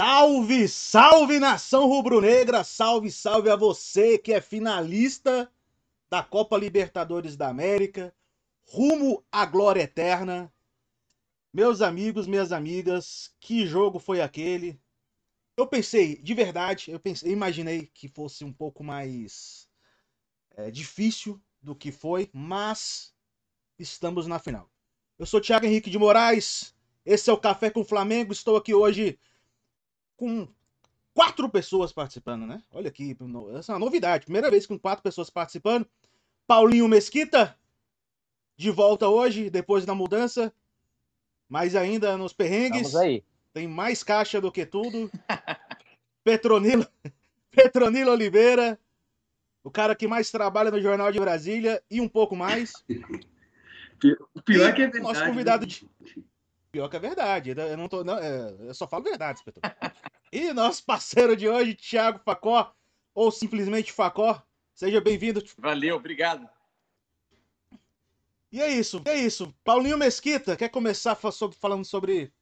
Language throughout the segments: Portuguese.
Salve, salve nação rubro-negra! Salve, salve a você que é finalista da Copa Libertadores da América, rumo à glória eterna. Meus amigos, minhas amigas, que jogo foi aquele? Eu pensei, de verdade, eu pensei, imaginei que fosse um pouco mais é, difícil do que foi, mas estamos na final. Eu sou Thiago Henrique de Moraes, esse é o Café com Flamengo, estou aqui hoje com quatro pessoas participando, né? Olha aqui, essa é uma novidade. Primeira vez com quatro pessoas participando. Paulinho Mesquita, de volta hoje, depois da mudança. Mas ainda nos perrengues. Tem mais caixa do que tudo. Petronilo, Petronilo Oliveira, o cara que mais trabalha no Jornal de Brasília e um pouco mais. O pior e é que é verdade. Nosso convidado né? de... Pior que é verdade. Eu não tô. Não, é, eu só falo verdade, inspetor. e nosso parceiro de hoje, Thiago Facó, ou simplesmente Facó. Seja bem-vindo. Valeu, obrigado. E é isso, é isso. Paulinho Mesquita, quer começar falando sobre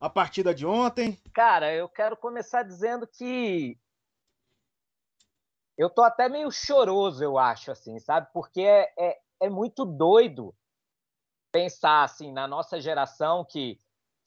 a partida de ontem? Cara, eu quero começar dizendo que eu tô até meio choroso, eu acho, assim, sabe? Porque é, é, é muito doido pensar assim na nossa geração que,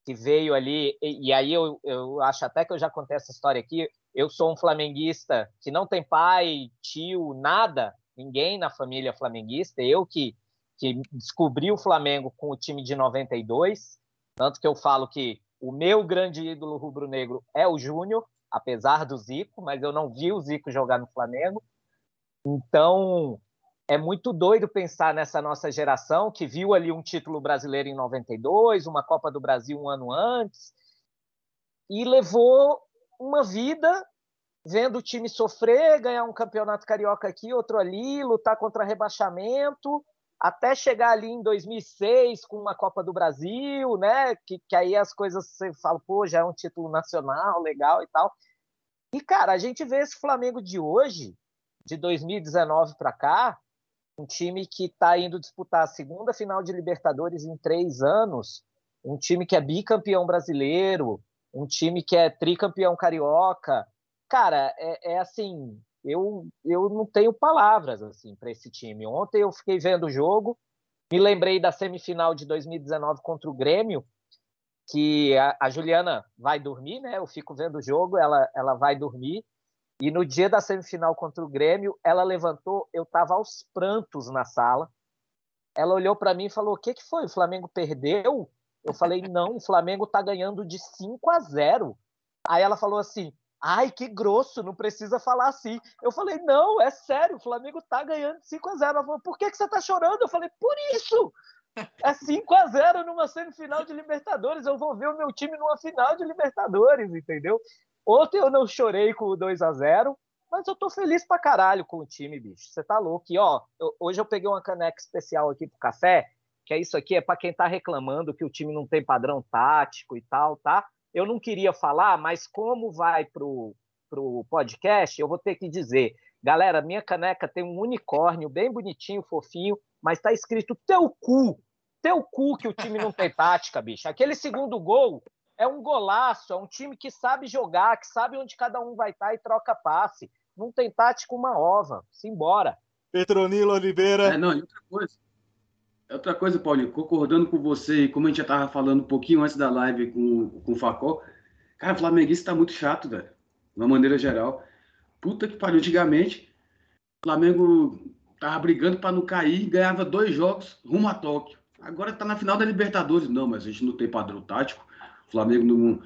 que veio ali e, e, aí eu, eu acho até que eu já contei essa história aqui eu sou um flamenguista que não tem pai tio nada ninguém na família flamenguista eu que que descobri o Flamengo com o time de 92 tanto que eu falo que o meu grande ídolo rubro-negro é o Júnior apesar do Zico mas eu não vi o Zico jogar no Flamengo. Então é muito doido pensar nessa nossa geração que viu ali um título brasileiro em 92, uma Copa do Brasil um ano antes, e levou uma vida vendo o time sofrer, ganhar um campeonato carioca aqui, outro ali, lutar contra rebaixamento, até chegar ali em 2006 com uma Copa do Brasil, né? Que, que aí as coisas você fala, pô, já é um título nacional, legal e tal. E cara, a gente vê esse Flamengo de hoje, de 2019 para cá, um time que está indo disputar a segunda final de Libertadores em três anos, um time que é bicampeão brasileiro, um time que é tricampeão carioca. Cara, é, é assim, eu, eu não tenho palavras assim para esse time. Ontem eu fiquei vendo o jogo, me lembrei da semifinal de 2019 contra o Grêmio, que a, a Juliana vai dormir, né? Eu fico vendo o jogo, ela, ela vai dormir. E no dia da semifinal contra o Grêmio, ela levantou, eu estava aos prantos na sala. Ela olhou para mim e falou: O que, que foi? O Flamengo perdeu? Eu falei: Não, o Flamengo está ganhando de 5 a 0. Aí ela falou assim: Ai, que grosso, não precisa falar assim. Eu falei: Não, é sério, o Flamengo está ganhando de 5 a 0. Ela falou: Por que, que você está chorando? Eu falei: Por isso! É 5 a 0 numa semifinal de Libertadores. Eu vou ver o meu time numa final de Libertadores, entendeu? Ontem eu não chorei com o 2 a 0 mas eu tô feliz pra caralho com o time, bicho. Você tá louco. E, ó, eu, hoje eu peguei uma caneca especial aqui pro café, que é isso aqui, é para quem tá reclamando que o time não tem padrão tático e tal, tá? Eu não queria falar, mas como vai pro, pro podcast, eu vou ter que dizer. Galera, minha caneca tem um unicórnio bem bonitinho, fofinho, mas tá escrito teu cu. Teu cu que o time não tem tática, bicho. Aquele segundo gol é um golaço, é um time que sabe jogar, que sabe onde cada um vai estar e troca passe. Não tem tático uma ova. Simbora. Petronilo Oliveira. É, não, e outra coisa. Outra coisa, Paulinho, concordando com você, como a gente já estava falando um pouquinho antes da live com, com o Facó, cara, o flamenguista tá muito chato, velho. De uma maneira geral. Puta que pariu, antigamente, o Flamengo tava brigando para não cair, ganhava dois jogos rumo a Tóquio. Agora tá na final da Libertadores. Não, mas a gente não tem padrão tático. O Flamengo não.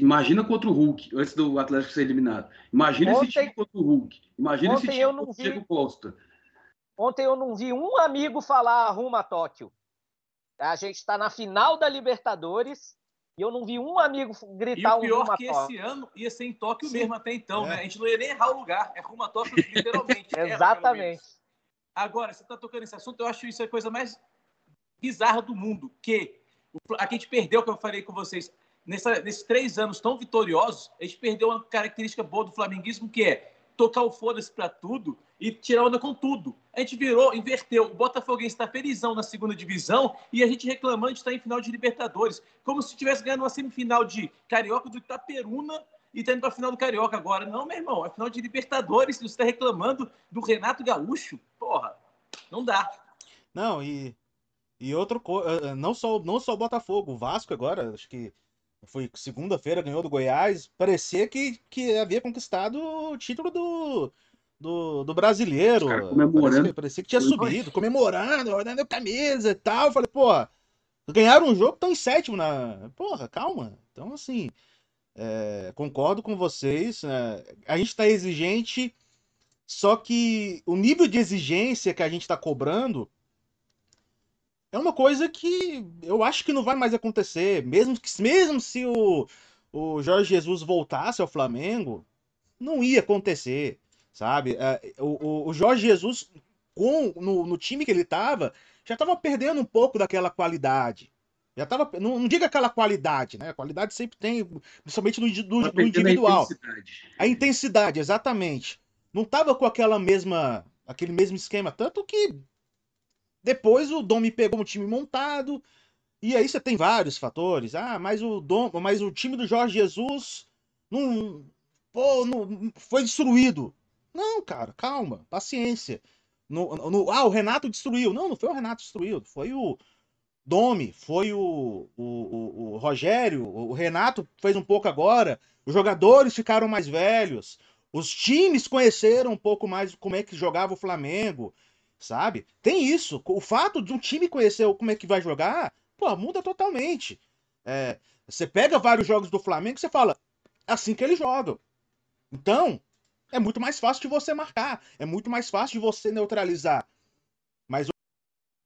Imagina contra o Hulk, antes do Atlético ser eliminado. Imagina ontem, esse time contra o Hulk. Imagina esse time contra o Diego Costa. Ontem eu não vi um amigo falar arruma Tóquio. A gente está na final da Libertadores e eu não vi um amigo gritar um E o pior um que esse ano ia ser em Tóquio Sim. mesmo até então, é. né? A gente não ia nem errar o lugar. É rumo a Tóquio, literalmente. Exatamente. Agora, você está tocando nesse assunto, eu acho isso a coisa mais bizarra do mundo. Que a gente perdeu, como eu falei com vocês, nessa, nesses três anos tão vitoriosos, a gente perdeu uma característica boa do flamenguismo, que é tocar o foda-se para tudo e tirar onda com tudo. A gente virou, inverteu. O Botafoguense está felizão na segunda divisão e a gente reclamando de estar em final de Libertadores. Como se estivesse ganhando uma semifinal de Carioca do Itaperuna e tá indo pra final do Carioca agora. Não, meu irmão, é final de Libertadores, você tá reclamando do Renato Gaúcho. Porra, não dá. Não, e, e outro eh, eh, não só não só o Botafogo, o Vasco agora, acho que foi segunda-feira, ganhou do Goiás, parecia que, que havia conquistado o título do, do, do brasileiro. Os caras comemorando. Parecia, parecia que tinha subido, comemorando, olhando a camisa e tal. Falei, pô, ganharam um jogo, estão em sétimo na. Porra, calma. Então, assim, é, concordo com vocês. é, a gente está exigente, só que o nível de exigência que a gente está cobrando é uma coisa que eu acho que não vai mais acontecer. Mesmo, que, mesmo se o, o Jorge Jesus voltasse ao Flamengo, não ia acontecer, sabe? É, O, o- Jorge Jesus, com, no, no time que ele estava, já estava perdendo um pouco daquela qualidade. Já tava, não, não diga aquela qualidade, né? A qualidade sempre tem, principalmente no, do- no perdendo a individual. intensidade. A intensidade, exatamente. Não tava com aquela mesma, aquele mesmo esquema, tanto que depois o Dom me pegou um time montado, e aí você tem vários fatores. Ah, mas o Dom, mas o time do Jorge Jesus não, pô, não foi destruído. Não, cara, calma, paciência. No, no- ah, o Renato destruiu. Não, não foi o Renato destruiu, foi o Domi, foi o, o, o, o Rogério, o Renato fez um pouco agora. Os jogadores ficaram mais velhos. Os times conheceram um pouco mais como é que jogava o Flamengo, sabe? Tem isso. O fato de um time conhecer como é que vai jogar, pô, muda totalmente. É, você pega vários jogos do Flamengo e você fala, é assim que eles jogam. Então, é muito mais fácil de você marcar, é muito mais fácil de você neutralizar. Mas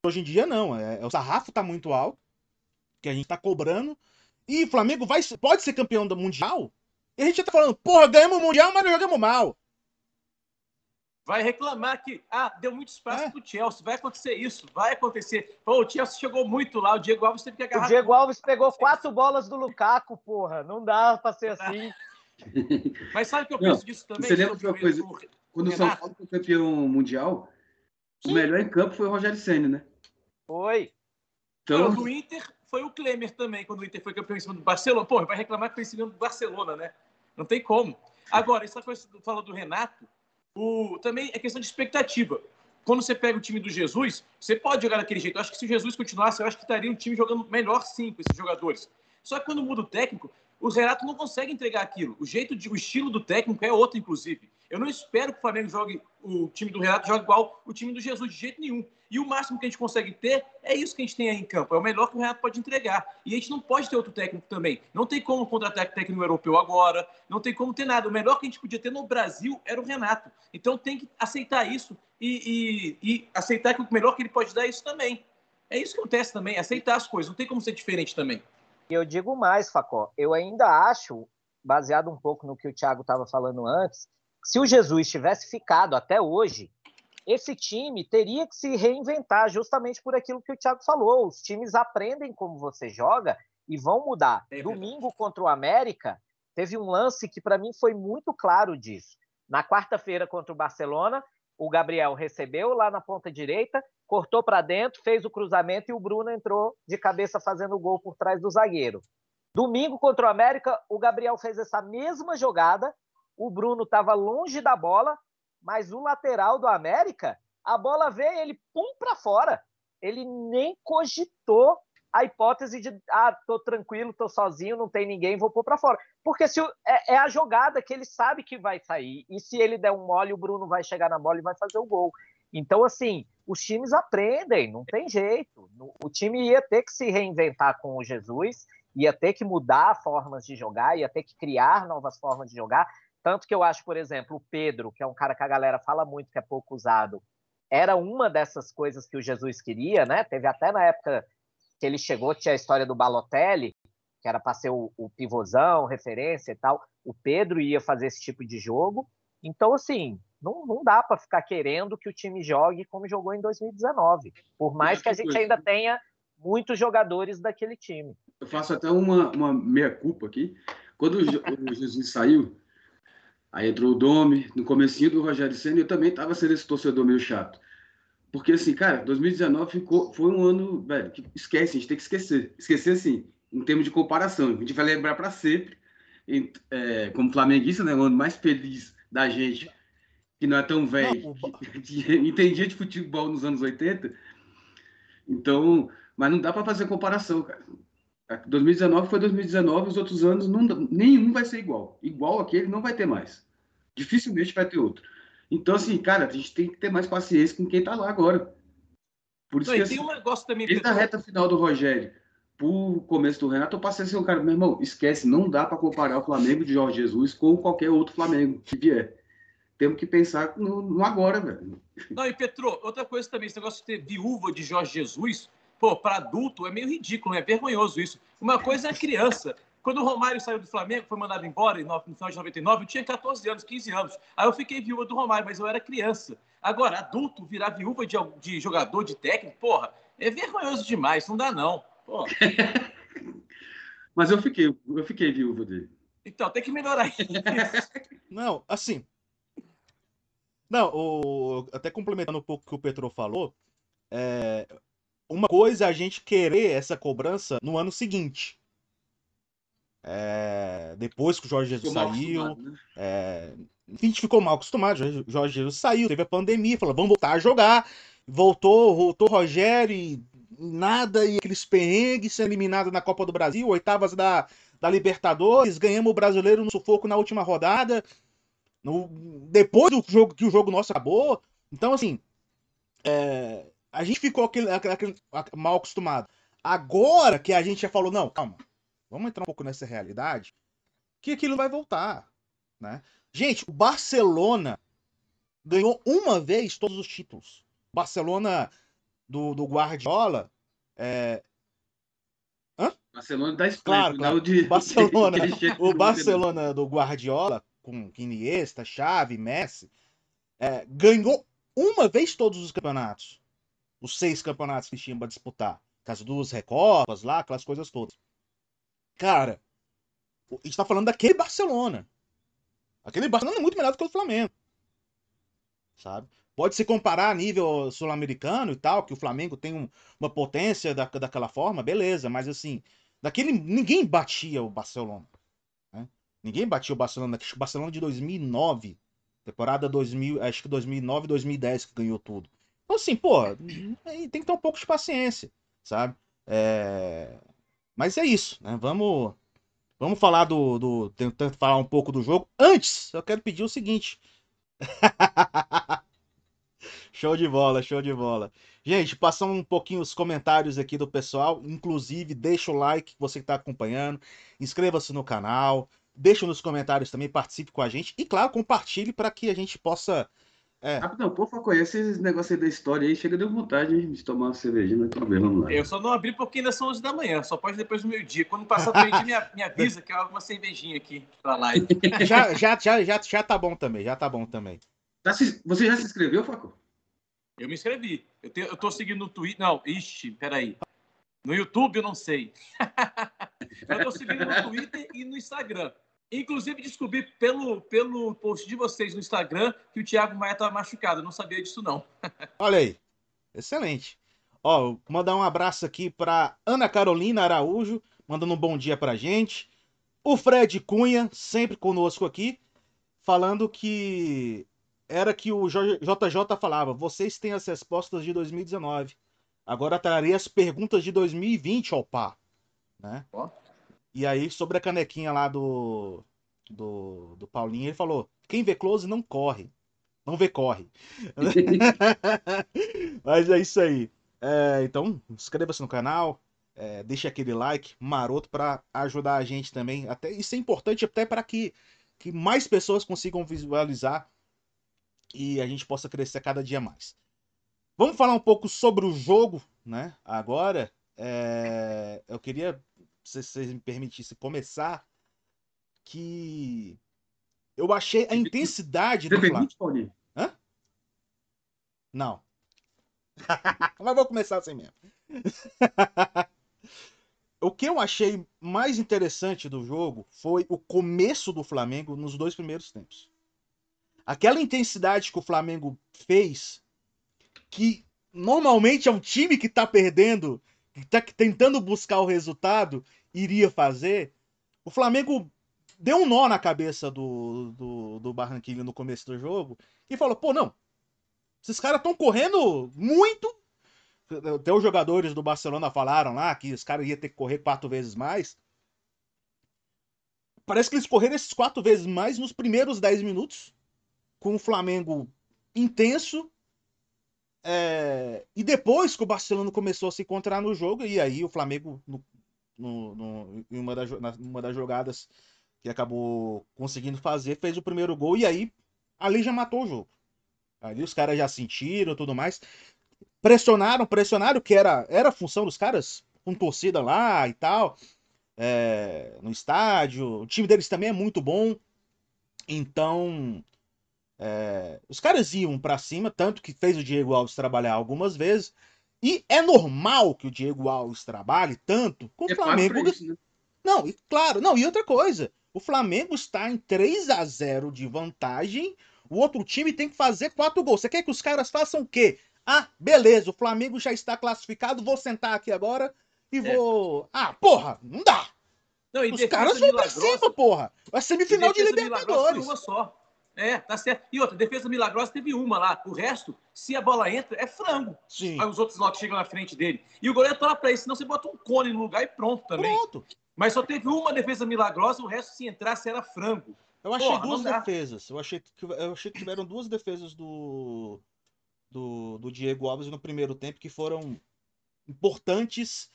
hoje em dia não, é, o sarrafo tá muito alto, que a gente tá cobrando, e o Flamengo vai, pode ser campeão do Mundial, e a gente tá falando, porra, ganhamos o Mundial, mas não jogamos mal. Vai reclamar que ah, deu muito espaço É. pro Chelsea. Vai acontecer isso, vai acontecer. Pô, o Chelsea chegou muito lá, o Diego Alves teve que O agarrar. Diego Alves pegou quatro bolas do Lukaku, porra. Não dá pra ser assim. Mas sabe o que eu Não, penso disso também? você lembra de uma coisa? o- Quando o o São? Paulo foi campeão mundial, o Sim. melhor em campo foi o Rogério Senna, né? Foi. Então, Não, do Inter foi o Klemer também, quando o Inter foi campeão em cima do Barcelona. Pô, vai reclamar que foi em cima do Barcelona, né? Não tem como. Agora, essa coisa que você fala do Renato, o, também é questão de expectativa. Quando você pega o time do Jesus, você pode jogar daquele jeito. Eu acho que se o Jesus continuasse, eu acho que estaria um time jogando melhor sim com esses jogadores. Só que quando muda o técnico, o Renato não consegue entregar aquilo. O jeito de, o estilo do técnico é outro, inclusive. Eu não espero que o Flamengo jogue, o time do Renato jogue igual o time do Jesus, de jeito nenhum. E o máximo que a gente consegue ter é isso que a gente tem aí em campo. É o melhor que o Renato pode entregar. E a gente não pode ter outro técnico também. Não tem como contratar técnico europeu agora. Não tem como ter nada. O melhor que a gente podia ter no Brasil era o Renato. Então tem que aceitar isso e, e- e aceitar que o melhor que ele pode dar é isso também. É isso que acontece também. Aceitar as coisas. Não tem como ser diferente também. Eu digo mais, Facó. Eu ainda acho, baseado um pouco no que o Thiago estava falando antes, se o Jesus tivesse ficado até hoje, esse time teria que se reinventar justamente por aquilo que o Thiago falou. Os times aprendem como você joga e vão mudar. É. Domingo contra o América, teve um lance que para mim foi muito claro disso. Na quarta-feira contra o Barcelona, o Gabriel recebeu lá na ponta direita, cortou para dentro, fez o cruzamento e o Bruno entrou de cabeça fazendo o gol por trás do zagueiro. Domingo contra o América, o Gabriel fez essa mesma jogada, o Bruno estava longe da bola, mas o lateral do América, a bola veio, ele pum para fora. Ele nem cogitou a hipótese de ah, tô tranquilo, tô sozinho, não tem ninguém, vou pôr para fora. Porque se é, é a jogada que ele sabe que vai sair. E se ele der um mole, o Bruno vai chegar na bola e vai fazer o gol. Então, assim, os times aprendem, não tem jeito. O time ia ter que se reinventar com o Jesus, ia ter que mudar formas de jogar, ia ter que criar novas formas de jogar. Tanto que eu acho, por exemplo, o Pedro, que é um cara que a galera fala muito que é pouco usado, era uma dessas coisas que o Jesus queria, né? Teve até na época que ele chegou, tinha a história do Balotelli, que era para ser o, o pivôzão, referência e tal. O Pedro ia fazer esse tipo de jogo. Então, assim, não, não dá para ficar querendo que o time jogue como jogou em 2019. Por mais que a gente ainda tenha muitos jogadores daquele time. eu faço até uma, uma meia-culpa aqui. Quando o, o Jesus saiu, aí entrou o Domi, no comecinho do Rogério Senna, eu também tava sendo esse torcedor meio chato. Porque, assim, cara, 2019 ficou, foi um ano, velho, que esquece, a gente tem que esquecer. Esquecer, assim, em termos de comparação. A gente vai lembrar para sempre é, como flamenguista, né, o ano mais feliz da gente, que não é tão velho, não, entendia de futebol nos anos 80. Então, mas não dá para fazer comparação, cara. 2019 foi 2019, os outros anos não, nenhum vai ser igual. Igual aquele não vai ter mais. Dificilmente vai ter outro. Então, assim, cara, a gente tem que ter mais paciência com quem tá lá agora. Por isso não, que, assim, tem um negócio também. Desde a reta final do Rogério pro começo do Renato, eu passei a ser um cara, meu irmão, esquece, não dá para comparar o Flamengo de Jorge Jesus com qualquer outro Flamengo que vier. Temos que pensar no, no agora, velho. Não, e Petro, outra coisa também, esse negócio de ter viúva de Jorge Jesus, pô, para adulto é meio ridículo, é vergonhoso isso. Uma coisa é criança. Quando o Romário saiu do Flamengo, foi mandado embora no final de 99, eu tinha 14 anos, 15 anos. Aí eu fiquei viúva do Romário, mas eu era criança. Agora, adulto, virar viúva de, de jogador, de técnico, porra, é vergonhoso demais, não dá não. mas eu fiquei, eu fiquei viúva dele. Então, tem que melhorar isso. Não, assim. Não, o, até complementando um pouco o que o Petro falou, é, uma coisa é a gente querer essa cobrança no ano seguinte. É, depois que o Jorge Jesus saiu. Né? É, a gente ficou mal acostumado. Jorge Jesus saiu, teve a pandemia, falou: vamos voltar a jogar. Voltou, voltou Rogério e nada, e aqueles perrengues sendo eliminado na Copa do Brasil, oitavas da, da Libertadores, ganhamos o brasileiro no sufoco na última rodada. No, depois do jogo que o jogo nosso acabou. Então, assim, é, a gente ficou aquele, aquele, mal acostumado. Agora que a gente já falou, não, calma, vamos entrar um pouco nessa realidade, que aquilo vai voltar, né? Gente, o Barcelona ganhou uma vez todos os títulos. Barcelona do, do Guardiola é... Hã? Barcelona da Espanha, claro, claro. De... Barcelona, o Barcelona do Guardiola com Iniesta, Xavi, Messi, é, ganhou uma vez todos os campeonatos os seis campeonatos que tinham para disputar. As duas Recopas lá, aquelas coisas todas. Cara, a gente tá falando daquele Barcelona. Aquele Barcelona é muito melhor do que o Flamengo. Sabe? Pode se comparar a nível sul-americano e tal, que o Flamengo tem um, uma potência da, daquela forma, beleza, mas assim, daquele ninguém batia o Barcelona. Né? Ninguém batia o Barcelona, o Barcelona de 2009, temporada 2000, acho que 2009, 2010 que ganhou tudo. Então, assim, pô, tem que ter um pouco de paciência, sabe? É... Mas é isso, né? Vamos, vamos falar do, do. Tentando falar um pouco do jogo. Antes, eu quero pedir o seguinte. show de bola, show de bola. Gente, passando um pouquinho os comentários aqui do pessoal. Inclusive, deixa o like, você que está acompanhando. Inscreva-se no canal. Deixa nos comentários também, participe com a gente. E, claro, compartilhe para que a gente possa é. Rapidão, por favor, conhece esse negócio aí da história aí, chega de vontade de tomar uma cervejinha, mas tudo bem, vamos lá. Eu só não abri porque ainda são 11 da manhã, só pode depois do meio-dia. Quando passar do meio-dia, me, me avisa que eu hago uma cervejinha aqui pra live. já, já, já, já, já tá bom também, já tá bom também. Você já se inscreveu, Faco? Eu me inscrevi. Eu, te, eu tô seguindo no Twitter. Não, ixi, peraí. No YouTube eu não sei. eu tô seguindo no Twitter e no Instagram. Inclusive, descobri pelo, pelo post de vocês no Instagram que o Thiago Maia estava machucado. Eu não sabia disso, não. Olha aí. Excelente. Ó, mandar um abraço aqui para Ana Carolina Araújo, mandando um bom dia pra gente. O Fred Cunha, sempre conosco aqui, falando que era que o JJ falava: vocês têm as respostas de 2019. Agora trarei as perguntas de 2020 ao par. Né? Oh. E aí, sobre a canequinha lá do, do, do Paulinho, ele falou: quem vê close não corre. Não vê corre. Mas é isso aí. É, então, inscreva-se no canal, é, deixe aquele like maroto para ajudar a gente também. Até, isso é importante até para que, que mais pessoas consigam visualizar e a gente possa crescer cada dia mais. Vamos falar um pouco sobre o jogo, né? Agora, é, eu queria se vocês me permitissem começar, que eu achei a intensidade do Flamengo. Hã? Não. Mas vou começar assim mesmo. o que eu achei mais interessante do jogo foi o começo do Flamengo nos dois primeiros tempos. Aquela intensidade que o Flamengo fez, que normalmente é um time que tá perdendo tentando buscar o resultado, iria fazer. O Flamengo deu um nó na cabeça do, do, do no começo do jogo e falou: pô, não, esses caras estão correndo muito. Até os jogadores do Barcelona falaram lá que os caras iam ter que correr quatro vezes mais. Parece que eles correram esses quatro vezes mais nos primeiros dez minutos, com o Flamengo intenso. É... E depois que o Barcelona começou a se encontrar no jogo, e aí o Flamengo, no, no, no, em uma, uma das jogadas que acabou conseguindo fazer, fez o primeiro gol, e aí ali já matou o jogo. Ali os caras já sentiram tudo mais. Pressionaram, pressionaram, que era, era a função dos caras, com torcida lá e tal, é, no estádio. O time deles também é muito bom. Então, é, os caras iam para cima, tanto que fez o Diego Alves trabalhar algumas vezes. E é normal que o Diego Alves trabalhe tanto com o é Flamengo. Isso, né? Não, e claro, não, e outra coisa. O Flamengo está em 3 a 0 de vantagem o outro time tem que fazer quatro gols. Você quer que os caras façam o quê? Ah, beleza, o Flamengo já está classificado, vou sentar aqui agora e é. vou. Ah, porra, não dá. Não, os caras vão pra cima, porra. A semifinal de Libertadores. Uma só. É, tá certo. E outra, defesa milagrosa teve uma lá. O resto, se a bola entra, é frango. Sim. Aí os outros lotes chegam na frente dele. E o goleiro tola pra isso, senão você bota um cone no lugar e pronto também. Pronto. Mas só teve uma defesa milagrosa, o resto, se entrasse, era frango. Eu achei Porra, duas defesas. Eu achei, que, eu achei que tiveram duas defesas do, do, do Diego Alves no primeiro tempo que foram importantes.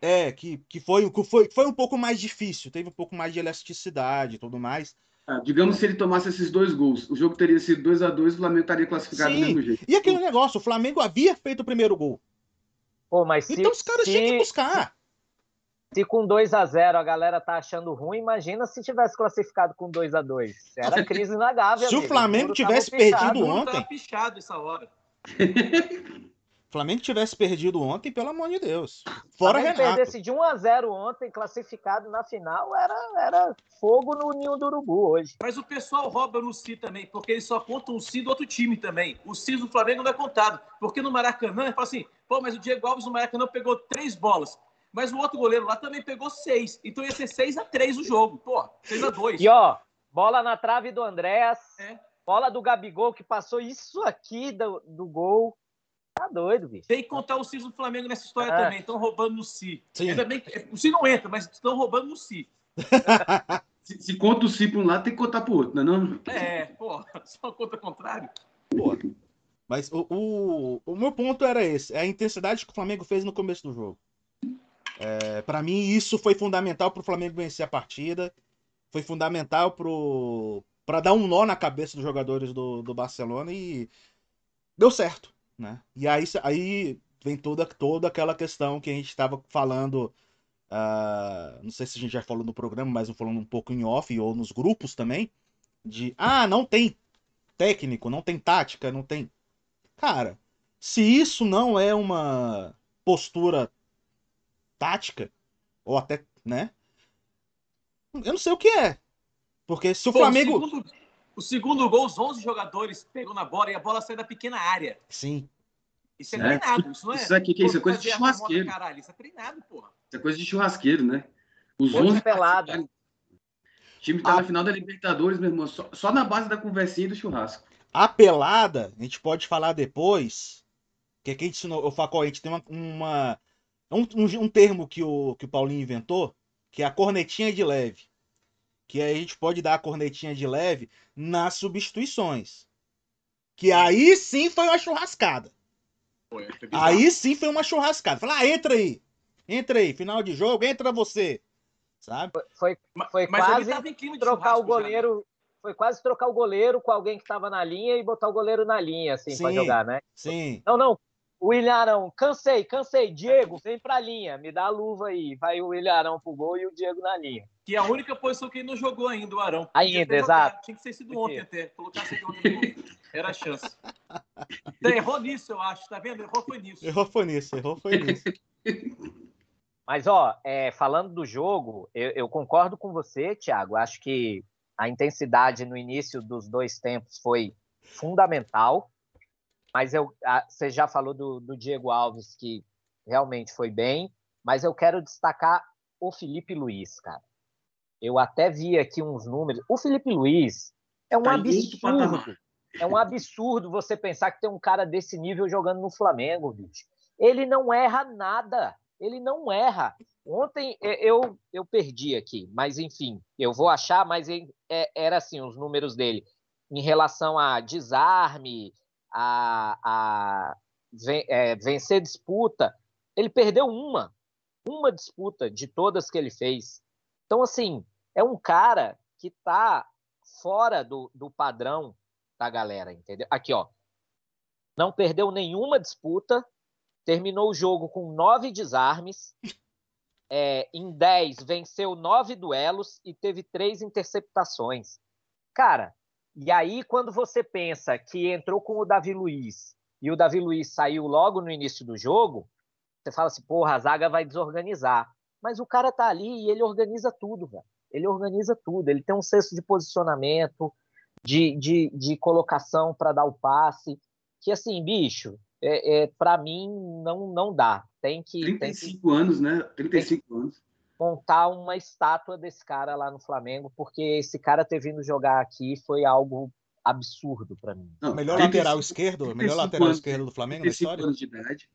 É, que, que, foi, que foi, foi um pouco mais difícil, teve um pouco mais de elasticidade e tudo mais. Ah, digamos se ele tomasse esses dois gols, o jogo teria sido 2 a 2 o Flamengo estaria classificado Sim. do mesmo jeito. E aquele negócio, o Flamengo havia feito o primeiro gol. Pô, mas então os caras se, tinham que buscar. Se com 2 a 0 a galera tá achando ruim, imagina se tivesse classificado com 2 a 2 Era crise na Gávea. Se amigo. o Flamengo o tivesse perdido ontem. Pichado essa hora. Flamengo tivesse perdido ontem, pelo amor de Deus. Fora Se perdesse de 1 a 0 ontem, classificado na final, era, era fogo no ninho do urubu hoje. Mas o pessoal rouba no Si também, porque eles só contam o Si do outro time também. O Si do Flamengo não é contado. Porque no Maracanã, fala assim, pô, mas o Diego Alves no Maracanã pegou três bolas mas o outro goleiro lá também pegou seis. Então ia ser 6 a 3 o jogo. Pô, 6 a 2 E ó, bola na trave do Andréas. É. Bola do Gabigol que passou isso aqui do, do gol. Tá doido, bicho. Tem que contar o Cis do Flamengo nessa história é. também. Estão roubando no Si. Bem que, o Si não entra, mas estão roubando no Si. se, se, conta o Si para um lado, tem que contar para o outro, não é não? É, pô, só conta contrário. Pô. Mas o, o, o meu ponto era esse. É a intensidade que o Flamengo fez no começo do jogo. É, para mim, isso foi fundamental para o Flamengo vencer a partida. Foi fundamental para dar um nó na cabeça dos jogadores do, do Barcelona e deu certo. Né? E aí, aí vem toda, toda aquela questão que a gente estava falando. Uh, não sei se a gente já falou no programa, mas eu falando um pouco em off ou nos grupos também. De ah, não tem técnico, não tem tática, não tem. Cara, se isso não é uma postura tática, ou até, né? Eu não sei o que é. Porque se o Pô, Flamengo. Segundo, o segundo, gol, os 11 jogadores pegam na bola e a bola sai da pequena área. Sim. Isso é, é. treinado, isso não é. Isso, aqui, que é isso é coisa de churrasqueiro. Caralho, isso é treinado, porra. Isso é coisa de churrasqueiro, né? Os 11 pelado. O time tá ah. na final da Libertadores, meu irmão, só, só na base da conversinha e do churrasco. A pelada, a gente pode falar depois, que a gente ensinou, o Facol, a gente tem uma, uma é um, um, um, termo que o, que o Paulinho inventou, que é a cornetinha de leve. Que aí a gente pode dar a cornetinha de leve nas substituições. Que aí sim foi uma churrascada. Foi, aí sim foi uma churrascada. Falar, ah, entra aí. Entra aí, final de jogo, entra você. Sabe? Foi, foi mas, quase trocar o goleiro. Já. Foi quase trocar o goleiro com alguém que estava na linha e botar o goleiro na linha, assim, para jogar, né? Sim. Não, não, o Ilharão, cansei, cansei. Diego, vem pra linha, me dá a luva aí. Vai o Ilharão pro gol e o Diego na linha. Que é a única posição que ele não jogou ainda, o Arão. Ainda, exato. Tinha que ter sido ontem até. Colocasse ontem Era a chance. Então, errou nisso, eu acho. Tá vendo? Errou foi nisso. Errou foi nisso, errou foi nisso. Mas, ó, é, falando do jogo, eu, eu concordo com você, Thiago. Acho que a intensidade no início dos dois tempos foi fundamental. Mas eu, você já falou do, do Diego Alves, que realmente foi bem, mas eu quero destacar o Felipe Luiz, cara. eu até vi aqui uns números. O Felipe Luiz é um Tá absurdo. É um absurdo você pensar que tem um cara desse nível jogando no Flamengo, bicho. Ele não erra nada. Ele não erra. Ontem eu, eu perdi aqui, mas enfim, eu vou achar, mas é- era assim os números dele em relação a desarme, a, a é, vencer disputa. Ele perdeu uma, uma disputa de todas que ele fez. Então, assim, é um cara que está fora do, do padrão da galera, entendeu? Aqui, ó. Não perdeu nenhuma disputa, terminou o jogo com nove desarmes, é, em dez venceu nove duelos e teve três interceptações. Cara, e aí quando você pensa que entrou com o Davi Luiz e o Davi Luiz saiu logo no início do jogo, você fala assim, porra, a zaga vai desorganizar. Mas o cara tá ali e ele organiza tudo, velho. Ele organiza tudo. Ele tem um senso de posicionamento, de, de, de colocação para dar o passe. Que assim, bicho, é, é, para mim não, não dá. Tem que, tem que 35 anos, né? 35 anos. Montar uma estátua desse cara lá no Flamengo, porque esse cara ter vindo jogar aqui foi algo absurdo para mim. Não, Melhor 35 lateral esquerdo, melhor 35 lateral anos, esquerdo do Flamengo na 35 história. anos de idade,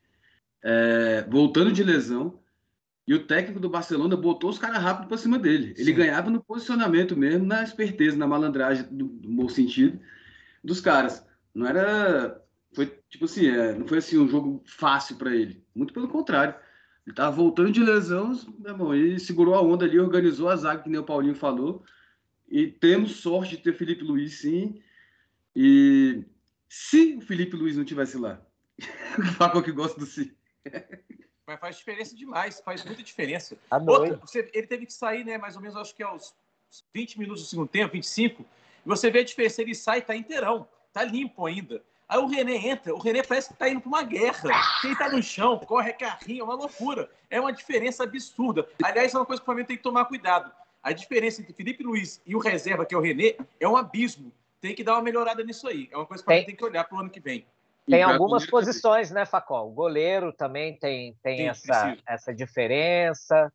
é, voltando de lesão, e o técnico do Barcelona botou os caras rápido para cima dele. Ele Sim. ganhava no posicionamento mesmo, na esperteza, na malandragem, do, do bom sentido, dos caras. Não era. Foi tipo assim, é, não foi assim um jogo fácil para ele. Muito pelo contrário. Ele tava voltando de lesão, meu irmão, ele segurou a onda ali, organizou a zaga, que nem o Paulinho falou. E temos sorte de ter Felipe Luiz, sim. E se o Felipe Luiz não tivesse lá, o Faco que gosta do si. Mas faz diferença demais, faz muita diferença. Tá Outra, você- ele teve que sair, né? Mais ou menos, acho que aos 20 minutos do segundo tempo, 25. E você vê a diferença, ele sai, tá inteirão, tá limpo ainda. Aí o René entra, o René parece que tá indo pra uma guerra. Quem tá no chão, corre carrinho, é uma loucura. É uma diferença absurda. Aliás, é uma coisa que o Flamengo tem que tomar cuidado. A diferença entre Felipe Luiz e o reserva, que é o René, é um abismo. Tem que dar uma melhorada nisso aí. É uma coisa que o Flamengo tem que olhar pro ano que vem. Tem algumas também. posições, né, Facol? O goleiro também tem, tem Sim, essa, precisa. essa diferença.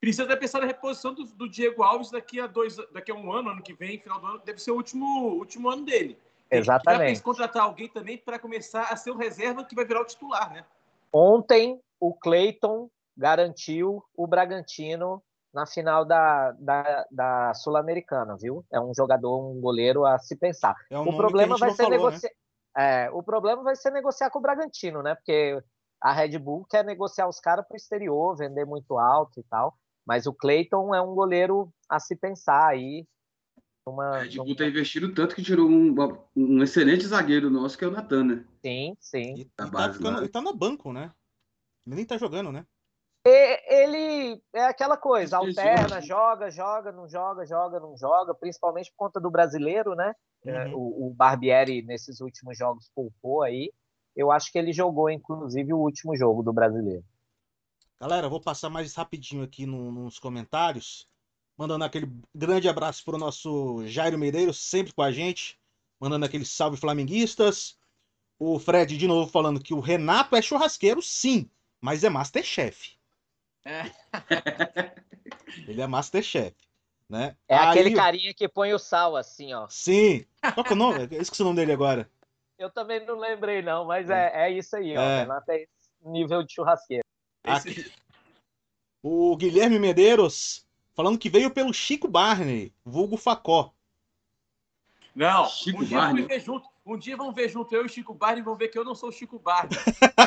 Precisa pensar na reposição do, do Diego Alves daqui a dois, daqui a um ano, ano que vem, final do ano, deve ser o último, último ano dele. Já Exatamente. pensa em contratar alguém também para começar a ser o reserva que vai virar o titular, né? Ontem, o Cleiton garantiu o Bragantino na final da, da, da Sul-Americana, viu? É um jogador, um goleiro a se pensar. É um o problema vai ser falou, né? negociar. É, o problema vai ser negociar com o Bragantino, né? Porque a Red Bull quer negociar os caras para o exterior, vender muito alto e tal. Mas o Cleiton é um goleiro a se pensar aí. Uma, A Red Bull tá investindo tanto que tirou um, uma- um excelente zagueiro nosso, que é o Natan, né? Sim, sim. E, e Da tá, ficando, e tá no banco, né? Ele nem tá jogando, né? E- Ele é aquela coisa, alterna, joga. joga, joga, não joga, joga, não joga, principalmente por conta do brasileiro, né? É, Uhum. O, o Barbieri, nesses últimos jogos, poupou aí. Eu acho que ele jogou, inclusive, o último jogo do brasileiro. Galera, eu vou passar mais rapidinho aqui no- nos comentários. Mandando aquele grande abraço pro nosso Jairo Medeiros, sempre com a gente. Mandando aquele salve flamenguistas. O Fred de novo falando que o Renato é churrasqueiro, sim, mas é Masterchef. É. Ele é Masterchef, né? É Aí- aquele carinha que põe o sal assim, ó. Sim. Qual que é o nome? Eu esqueci o nome dele agora. Eu também não lembrei, não, mas é, é isso aí, ó. É. O Renato é esse nível de churrasqueiro. Esse- Aqui. O Guilherme Medeiros falando que veio pelo Chico Barney, vulgo Facó. Não, Chico um dia Barney. vamos ver junto. Um dia vamos ver junto eu e o Chico Barney e vão ver que eu não sou o Chico Barney.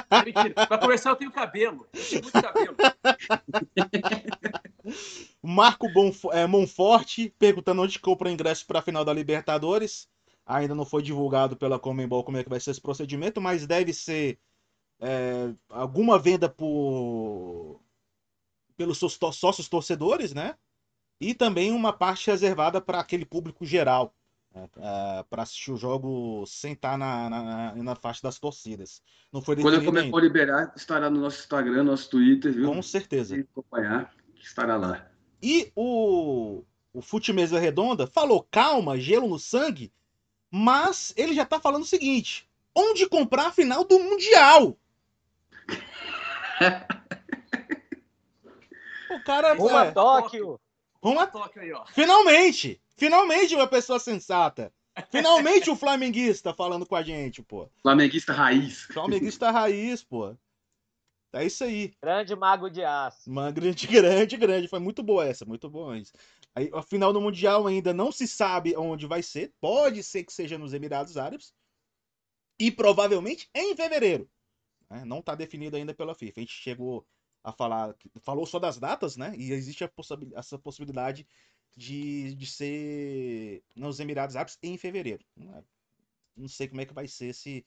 É mentira. Pra começar, eu tenho cabelo. Eu tenho muito cabelo. Marco Bonf- é, Monforte perguntando onde compra o ingresso para a final da Libertadores. Ainda não foi divulgado pela Comembol como é que vai ser esse procedimento, mas deve ser é, alguma venda por pelos seus sócios torcedores, né? E também uma parte reservada para aquele público geral, para assistir o jogo sem estar na, na, na faixa das torcidas. Não foi Quando a Comembol ainda. liberar, estará no nosso Instagram, nosso Twitter, viu? Com certeza. Se acompanhar, estará lá. E o, o Fute Mesa Redonda falou calma, gelo no sangue, mas ele já tá falando o seguinte: onde comprar a final do Mundial? o cara. Uma é, Tóquio! Com uma... Tóquio aí, ó. Finalmente! Finalmente uma pessoa sensata. Finalmente o flamenguista falando com a gente, pô. Flamenguista raiz. Flamenguista raiz, pô. É isso aí. Grande mago de aço. Uma grande, grande, grande. Foi muito boa essa, muito boa isso. Aí, a final do Mundial ainda não se sabe onde vai ser. Pode ser que seja nos Emirados Árabes. E provavelmente em fevereiro. né? Não está definido ainda pela FIFA. A gente chegou a falar, falou só das datas, né? E existe essa possibilidade de, de ser nos Emirados Árabes em fevereiro. Não sei como é que vai ser esse,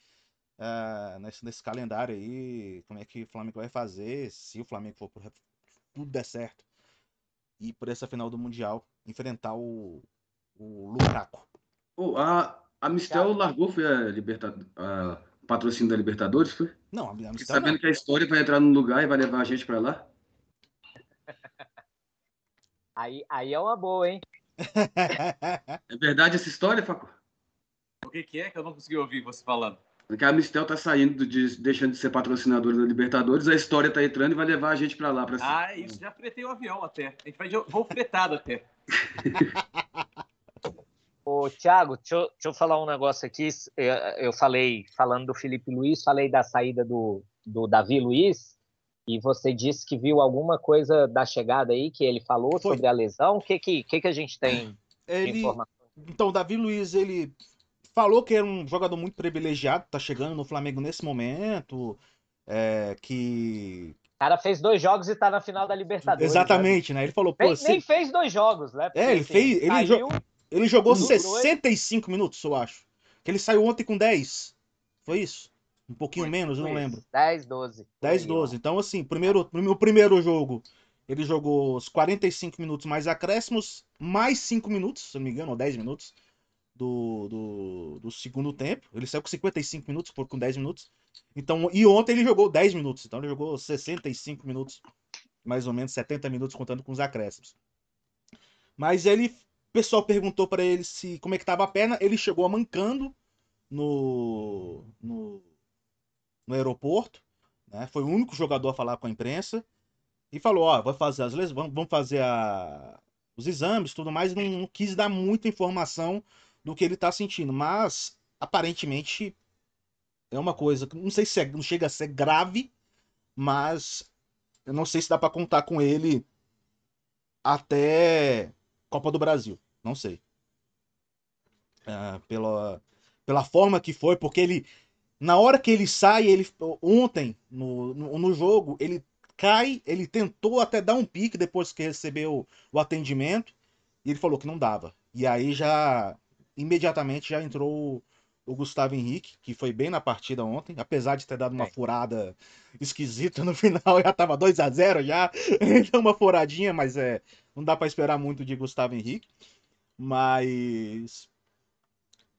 ah, nesse, nesse calendário aí, como é que o Flamengo vai fazer, se o Flamengo for por tudo der certo. E por essa final do Mundial, enfrentar o, o Lukaku. Ô, a, a Mistel largou, foi a, liberta, a patrocínio da Libertadores, foi? Não, a Amsterdã sabendo que a história vai entrar num lugar e vai levar a gente pra lá. Aí, aí é uma boa, hein? É verdade essa história, Faco? O que, que é que eu não consegui ouvir você falando? Porque a Mistel tá saindo, de, deixando de ser patrocinadora da Libertadores, a história tá entrando e vai levar a gente pra lá. Pra Ah, é isso. Já fretei o avião até. A gente vai de voo fretado até. Ô, Thiago, deixa eu, deixa eu falar um negócio aqui. Eu, eu falei, falando do Felipe Luiz, falei da saída do, do Davi Luiz, e você disse que viu alguma coisa da chegada aí, que ele falou Foi. sobre a lesão. O que, que, que, que a gente tem de Ele, informação? então, o Davi Luiz, ele falou que era um jogador muito privilegiado, tá chegando no Flamengo nesse momento, é, que... O cara fez dois jogos e tá na final da Libertadores. Exatamente, né? Ele falou, né? pô, Nem, fez dois jogos, né? Porque, É, ele assim, fez- ele saiu, jo- ele jogou Lucrou, 65 minutos, eu acho. Que ele saiu ontem com 10. Foi isso? Um pouquinho Foi, menos, eu não lembro. 10, 12. por 10, aí, 12. Então, assim, primeiro, no primeiro jogo, ele jogou os 45 minutos mais acréscimos, mais 5 minutos, se não me engano, ou 10 minutos do, do, do segundo tempo. Ele saiu com 55 minutos, foi com 10 minutos. Então, e ontem ele jogou 10 minutos. Então, ele jogou 65 minutos, mais ou menos 70 minutos, contando com os acréscimos. Mas ele, pessoal perguntou pra ele se como é que tava a perna. Ele chegou mancando no, no, no aeroporto né? Foi o único jogador a falar com a imprensa e falou, ó, vai fazer as les... vamos fazer a- os exames, tudo mais, não, não quis dar muita informação do que ele tá sentindo, mas aparentemente é uma coisa não sei se é- não chega a ser grave, mas eu não sei se dá pra contar com ele até Copa do Brasil, não sei. Ah, pela, pela forma que foi, porque ele na hora que ele sai, ele ontem no, no, no jogo, ele cai, ele tentou até dar um pique depois que recebeu o atendimento, e ele falou que não dava. E aí já imediatamente já entrou o, Gustavo Henrique, que foi bem na partida ontem, apesar de ter dado uma É. furada esquisita no final, já tava 2 a 0 já, deu uma furadinha, mas é, não dá pra esperar muito de Gustavo Henrique. Mas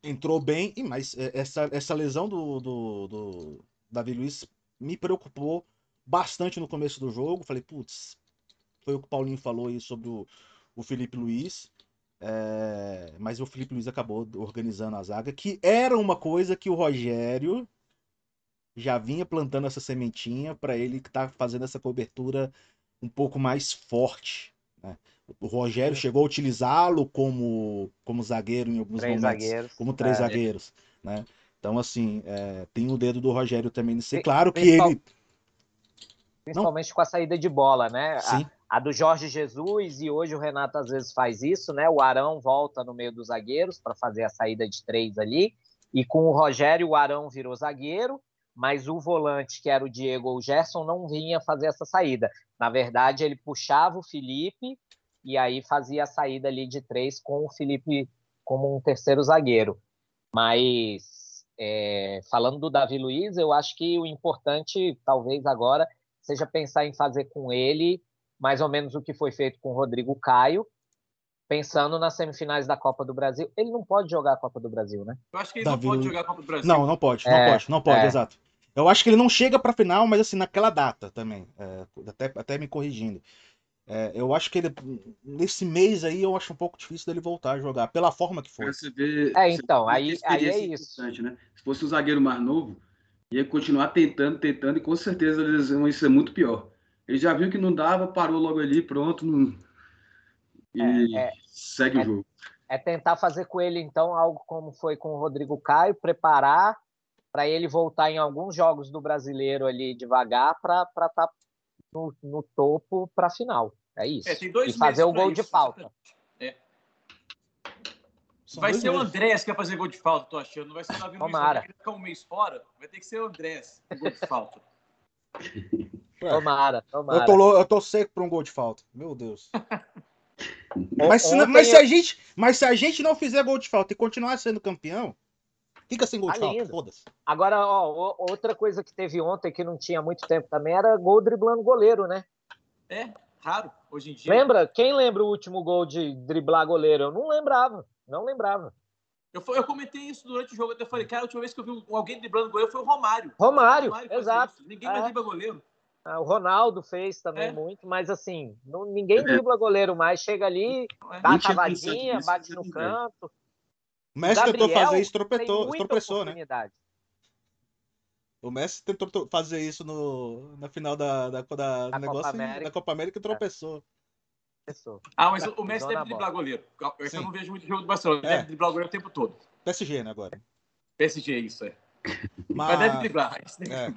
entrou bem, e mas é, essa, essa lesão do, do, do Davi Luiz me preocupou bastante no começo do jogo. Falei, putz, foi o que o Paulinho falou aí sobre o, o Felipe Luiz. É, mas o Felipe Luiz acabou organizando a zaga, que era uma coisa que o Rogério já vinha plantando essa sementinha para ele que tá fazendo essa cobertura um pouco mais forte. né? O Rogério chegou a utilizá-lo como, como zagueiro em alguns Três momentos zagueiros. como três É. zagueiros, né? Então, assim, é, tem o dedo do Rogério também nisso. Claro que principal- ele. Principalmente com a saída de bola, né? A- Sim, a do Jorge Jesus, e hoje o Renato às vezes faz isso, né? O Arão volta no meio dos zagueiros para fazer a saída de três ali, e com o Rogério, o Arão virou zagueiro, mas o volante, que era o Diego ou o Gerson, não vinha fazer essa saída. Na verdade, ele puxava o Felipe e aí fazia a saída ali de três com o Felipe como um terceiro zagueiro. Mas é, falando do Davi Luiz, eu acho que o importante, talvez agora, seja pensar em fazer com ele mais ou menos o que foi feito com o Rodrigo Caio, pensando nas semifinais da Copa do Brasil. Ele não pode jogar a Copa do Brasil, né? Eu acho que ele Davi não pode Luiz- jogar a Copa do Brasil. não, não pode, não É, pode, não pode, é. exato. Eu acho que ele não chega pra final, mas assim, naquela data também. é, até, até me corrigindo. É, eu acho que ele, nesse mês aí, eu acho um pouco difícil dele voltar a jogar, pela forma que foi. É, então, vê que aí- a experiência aí é isso. importante, né? Se fosse um zagueiro mais novo, ia continuar tentando, tentando, e com certeza eles iam ser muito pior. Ele já viu que não dava, parou logo ali, pronto. Não... e é, é, segue é, o jogo. É tentar fazer com ele, então, algo como foi com o Rodrigo Caio, preparar para ele voltar em alguns jogos do brasileiro ali devagar para estar tá no, no, topo para a final. É isso. É, e fazer o gol isso. de falta. É. Vai ser meses. o Andrés que vai fazer gol de falta, tô achando. Não vai ser o Davi Luiz, vai ficar um mês fora. Vai ter que ser o Andrés gol de falta. Tomara, tomara. Eu tô, eu tô seco pra um gol de falta. Meu Deus. mas, se, mas, se a gente, mas se a gente não fizer gol de falta e continuar sendo campeão, fica sem gol de falta. Foda-se. Agora, ó, outra coisa que teve ontem que não tinha muito tempo também era gol driblando goleiro, né? É, raro hoje em dia. Lembra? Quem lembra o último gol de driblar goleiro? Eu não lembrava. Não lembrava. Eu, eu comentei isso durante o jogo. Eu falei, cara, a última vez que eu vi alguém driblando goleiro foi o Romário. Romário, Romário exato. Ninguém mais é. dribla goleiro. Ah, o Ronaldo fez também é. muito, mas assim, não, ninguém é. dribla goleiro mais. Chega ali, é. dá a cavadinha, bate no canto. O Messi tentou fazer isso, tropeçou, tropeçou, né? O Messi tentou fazer isso no, na final da, da, da, da negócio Copa da Copa América e tropeçou. Ah, mas o Messi deve driblar goleiro. Eu Sim. não vejo muito jogo do Barcelona. Ele é. deve driblar goleiro o tempo todo. PSG, né, agora? PSG, isso é. Mas, mas deve driblar. É.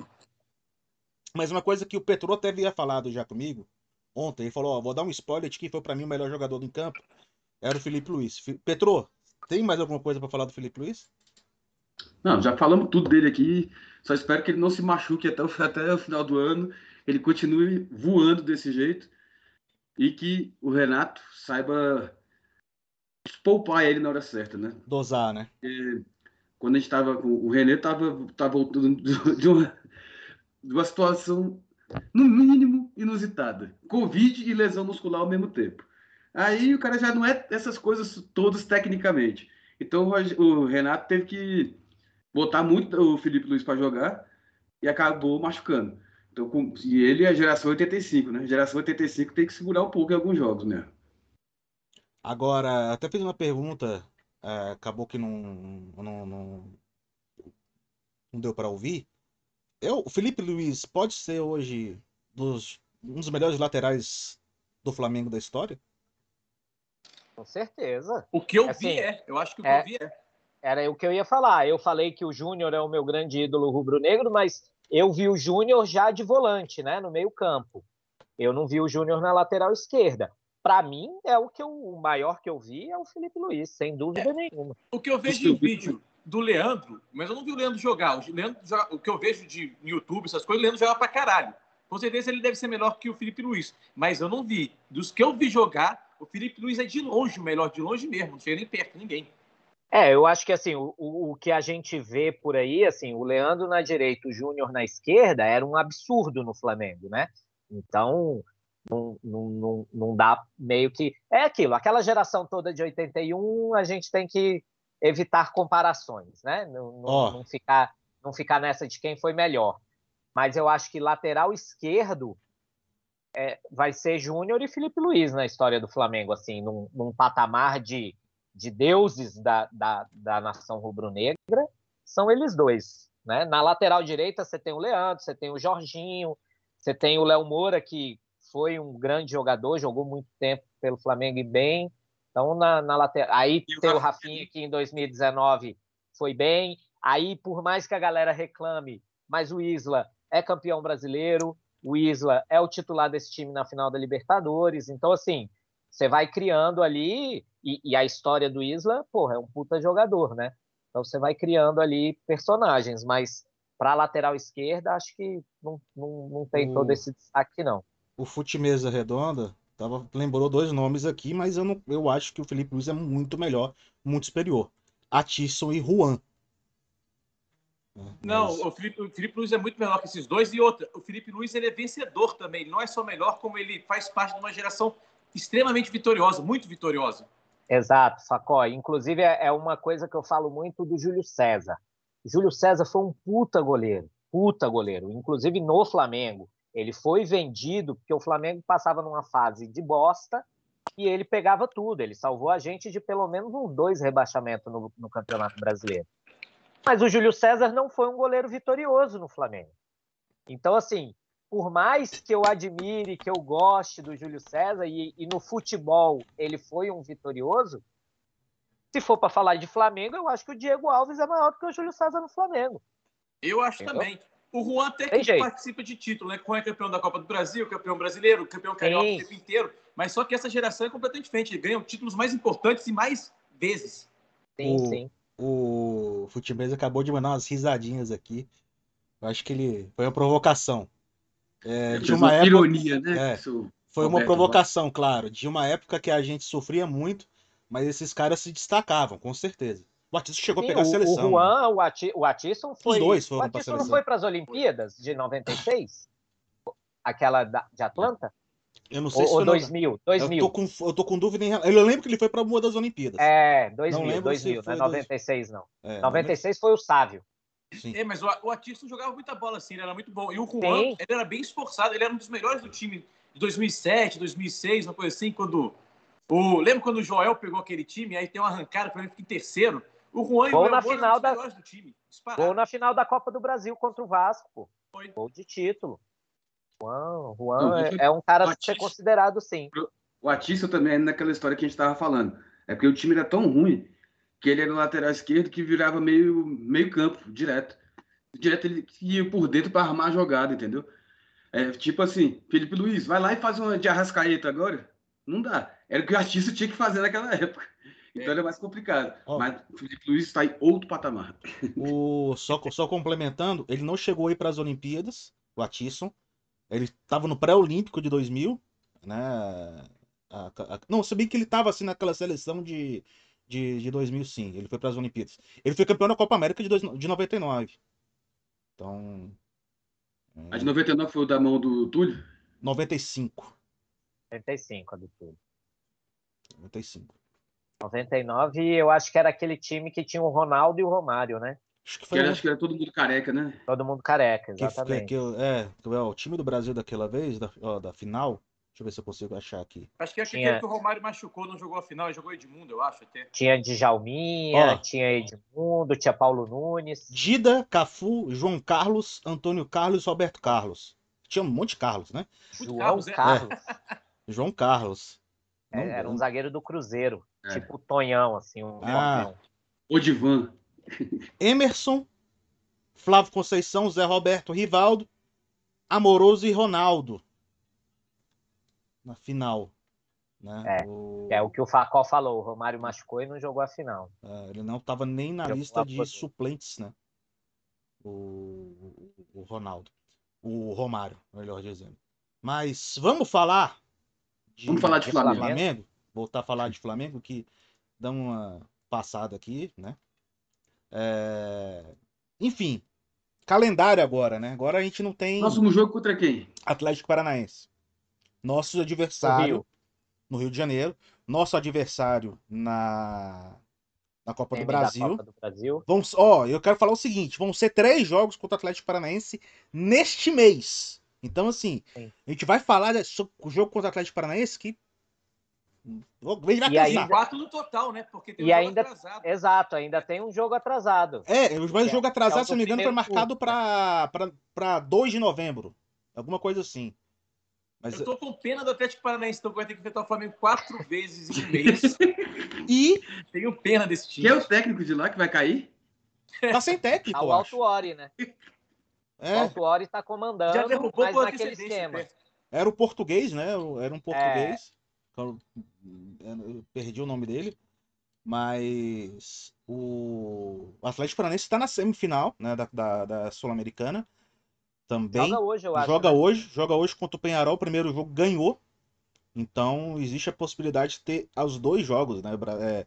Mas uma coisa que o Petro até havia falado já comigo ontem, ele falou: ó, vou dar um spoiler de quem foi para mim o melhor jogador do campo. Era o Felipe Luiz. Petro, tem mais alguma coisa para falar do Felipe Luiz? Não, já falamos tudo dele aqui. Só espero que ele não se machuque até o, até o final do ano. Ele continue voando desse jeito. E que o Renato saiba poupar ele na hora certa, né? Dosar, né? Porque quando a gente tava com. O René tava, tava voltando de uma, de uma situação, no mínimo, inusitada. Covid e lesão muscular ao mesmo tempo. Aí o cara já não é essas coisas todas tecnicamente. Então o Renato teve que botar muito o Felipe Luiz para jogar e acabou machucando. Então, com, e ele é a geração 85, né? Geração 85 tem que segurar um pouco em alguns jogos, né? Agora, até fiz uma pergunta, é, acabou que não, não, não, não deu para ouvir. Eu, o Felipe Luiz pode ser hoje dos, um dos melhores laterais do Flamengo da história? Com certeza. O que eu assim, vi é. Eu acho que o que é, eu vi é. Era o que eu ia falar. Eu falei que o Júnior é o meu grande ídolo rubro-negro, mas eu vi o Júnior já de volante, né, no meio-campo. Eu não vi o Júnior na lateral esquerda. Para mim, é o que eu, o maior que eu vi é o Felipe Luiz, sem dúvida é. nenhuma. O que eu vejo em vídeo do Leandro, mas eu não vi o Leandro jogar. O, Leandro joga, o que eu vejo de YouTube, essas coisas, o Leandro joga pra caralho. Com certeza ele deve ser melhor que o Felipe Luiz, mas eu não vi. Dos que eu vi jogar, o Felipe Luiz é de longe o melhor, de longe mesmo, não chega nem perto de ninguém. É, eu acho que assim, o, o, que a gente vê por aí, assim, o Leandro na direita, o Júnior na esquerda, era um absurdo no Flamengo, né? Então, não, não, não, não dá meio que. É aquilo, aquela geração toda de 81, a gente tem que evitar comparações, né? Não, não, oh. não, ficar, não ficar nessa de quem foi melhor. Mas eu acho que lateral esquerdo é, vai ser Júnior e Felipe Luiz na história do Flamengo, assim, num, num patamar de, de deuses da, da, da nação rubro-negra, são eles dois. Né? Na lateral direita você tem o Leandro, você tem o Jorginho, você tem o Léo Moura, que foi um grande jogador, jogou muito tempo pelo Flamengo e bem. Então, na, na lateral. Aí tem o Rafinha, que em 2019 foi bem. Aí, por mais que a galera reclame, mas o Isla é campeão brasileiro, o Isla é o titular desse time na final da Libertadores. Então, assim, você vai criando ali. E, e a história do Isla, porra, é um puta jogador, né? Então, você vai criando ali personagens, mas para a lateral esquerda, acho que não, não, não tem o, todo esse destaque, não. O Fute Mesa Redonda Tava, lembrou dois nomes aqui, mas eu, não, eu acho que o Felipe Luiz é muito melhor, muito superior. Atisson e Juan. Não, mas... o, Felipe, o Felipe Luiz é muito melhor que esses dois. E outra, o Felipe Luiz ele é vencedor também. Ele não é só melhor, como ele faz parte de uma geração extremamente vitoriosa, muito vitoriosa. Exato, Facó. Inclusive, é, é uma coisa que eu falo muito do Júlio César. Júlio César foi um puta goleiro, puta goleiro, inclusive no Flamengo. Ele foi vendido porque o Flamengo passava numa fase de bosta e ele pegava tudo. Ele salvou a gente de pelo menos uns dois rebaixamentos no, no Campeonato Brasileiro. Mas o Júlio César não foi um goleiro vitorioso no Flamengo. Então, assim, por mais que eu admire, que eu goste do Júlio César, e, e no futebol ele foi um vitorioso, se for para falar de Flamengo, eu acho que o Diego Alves é maior do que o Júlio César no Flamengo. Eu acho Entendeu? também. O Juan até Tem que jeito. participa de título, né? O Juan é campeão da Copa do Brasil, campeão brasileiro, campeão carioca Sim. o tempo inteiro. Mas só que essa geração é completamente diferente. Ele ganha títulos mais importantes e mais vezes. Sim, O- sim. O Futimês acabou de mandar umas risadinhas aqui. Eu acho que ele. Foi uma provocação. É, de Fez uma época. ironia, né? É. Foi uma provocação, claro. De uma época que a gente sofria muito, mas esses caras se destacavam, com certeza. O Batista chegou Sim, a pegar a o, seleção. o né? Juan, o, Ati, o Atisson foi. dois foram o pra Atisson não foi para as Olimpíadas de 96? Aquela da- de Atlanta? Eu não sei Ou, se ou foi no- 2000? Eu 2000. tô, com, eu tô com dúvida em relação. Eu lembro que ele foi pra uma das Olimpíadas. É, Não 2000, lembro se 2000, não é foi dois- 96 não. É, 96 foi o Sávio. Sim. É, mas o, o Atisson jogava muita bola assim, ele era muito bom. E o Juan, Sim. ele era bem esforçado, ele era um dos melhores do time de 2007, 2006, uma coisa assim, quando... O, lembra quando o Joel pegou aquele time, aí tem uma arrancada para ele ficar em terceiro? O Juan e Gol o na final os da- melhores do time. disparado. Gol na final da Copa do Brasil contra o Vasco, pô. Foi. Gol de título. Juan, Juan Não, é, é um cara a ser considerado sim. O Atista também é naquela história que a gente estava falando. É porque o time era tão ruim que ele era o lateral esquerdo que virava meio, meio campo, direto. Direto ele ia por dentro para armar a jogada, entendeu? É, tipo assim, Felipe Luiz, vai lá e faz uma de arrascaeta agora. Não dá. Era o que o artista tinha que fazer naquela época. Então era mais complicado. Ó. Mas o Felipe Luiz está em outro patamar. O, só, só complementando, ele não chegou aí para as Olimpíadas, o Atisson. Ele estava no pré-olímpico de 2000, né? A- a- não, se bem que ele estava assim naquela seleção de, de, de 2000, sim. Ele foi para as Olimpíadas. Ele foi campeão da Copa América de, dois, de 99. Então. é, A de 99 foi o da mão do Túlio. 95. 95 a do tudo. 95. 99, eu acho que era aquele time que tinha o Ronaldo e o Romário, né? Acho que Que foi. era, o- acho que era todo mundo careca, né? Todo mundo careca, que, que, exatamente. que, é, que é o time do Brasil daquela vez, da, ó, da final. Deixa eu ver se eu consigo achar aqui. Acho que é Tinha- que o Romário machucou, não jogou a final, ele jogou Edmundo, eu acho até. Tinha Djalminha, Ó. tinha Edmundo, tinha Paulo Nunes. Dida, Cafu, João Carlos, Antônio Carlos e Roberto Carlos. Tinha um monte de Carlos, né? João Carlos, é. Carlos. João Carlos. É, Era um zagueiro do Cruzeiro, É. tipo o Tonhão, assim, um Ah. Odivan. Emerson, Flávio Conceição, Zé Roberto, Rivaldo, Amoroso e Ronaldo. Na final. Né? É, O- É o que o Facó falou, o Romário machucou e não jogou a final. é, ele não estava nem na Jogou lista de por- suplentes, né? O, o Ronaldo. O Romário, melhor dizendo. Mas vamos falar de, Vamos falar de de Flamengo. Flamengo. Voltar a falar de Flamengo, que dá uma passada aqui, né? É, Enfim, calendário agora, né? Agora a gente não tem Próximo jogo contra quem? Atlético Paranaense. Nosso adversário no Rio de Janeiro. Nosso adversário na, na Copa do Brasil. Copa do Brasil. Vão, ó, eu quero falar o seguinte: vão ser três jogos contra o Atlético Paranaense neste mês. Então, assim, Sim. a gente vai falar sobre o jogo contra o Atlético Paranaense que. Ele vai E casar. ainda- Quatro no total, né? Porque tem E um jogo ainda- atrasado. Exato, ainda tem um jogo atrasado. É, mas o Que é- jogo atrasado, é o se não me engano, foi marcado né? para 2 de novembro. Alguma coisa assim. Mas, Eu tô com pena do Atlético Paranaense, então vai ter que enfrentar o Flamengo quatro vezes em um mês. e Tenho pena desse time. Quem é o técnico de lá que vai cair? tá sem técnico, Ah, eu o. Alto Ori, né? O É, Alto Ori tá comandando, Já derrubou mas naquele esquema. né? era o português, né? Era É. um português. Eu, eu perdi o nome dele. Mas o Atlético Paranaense está na semifinal né, da, da, da Sul-Americana. Também. Joga hoje, eu acho. joga né? hoje, joga hoje contra o Penharol, o primeiro jogo ganhou. Então existe a possibilidade de ter os dois jogos, né? É,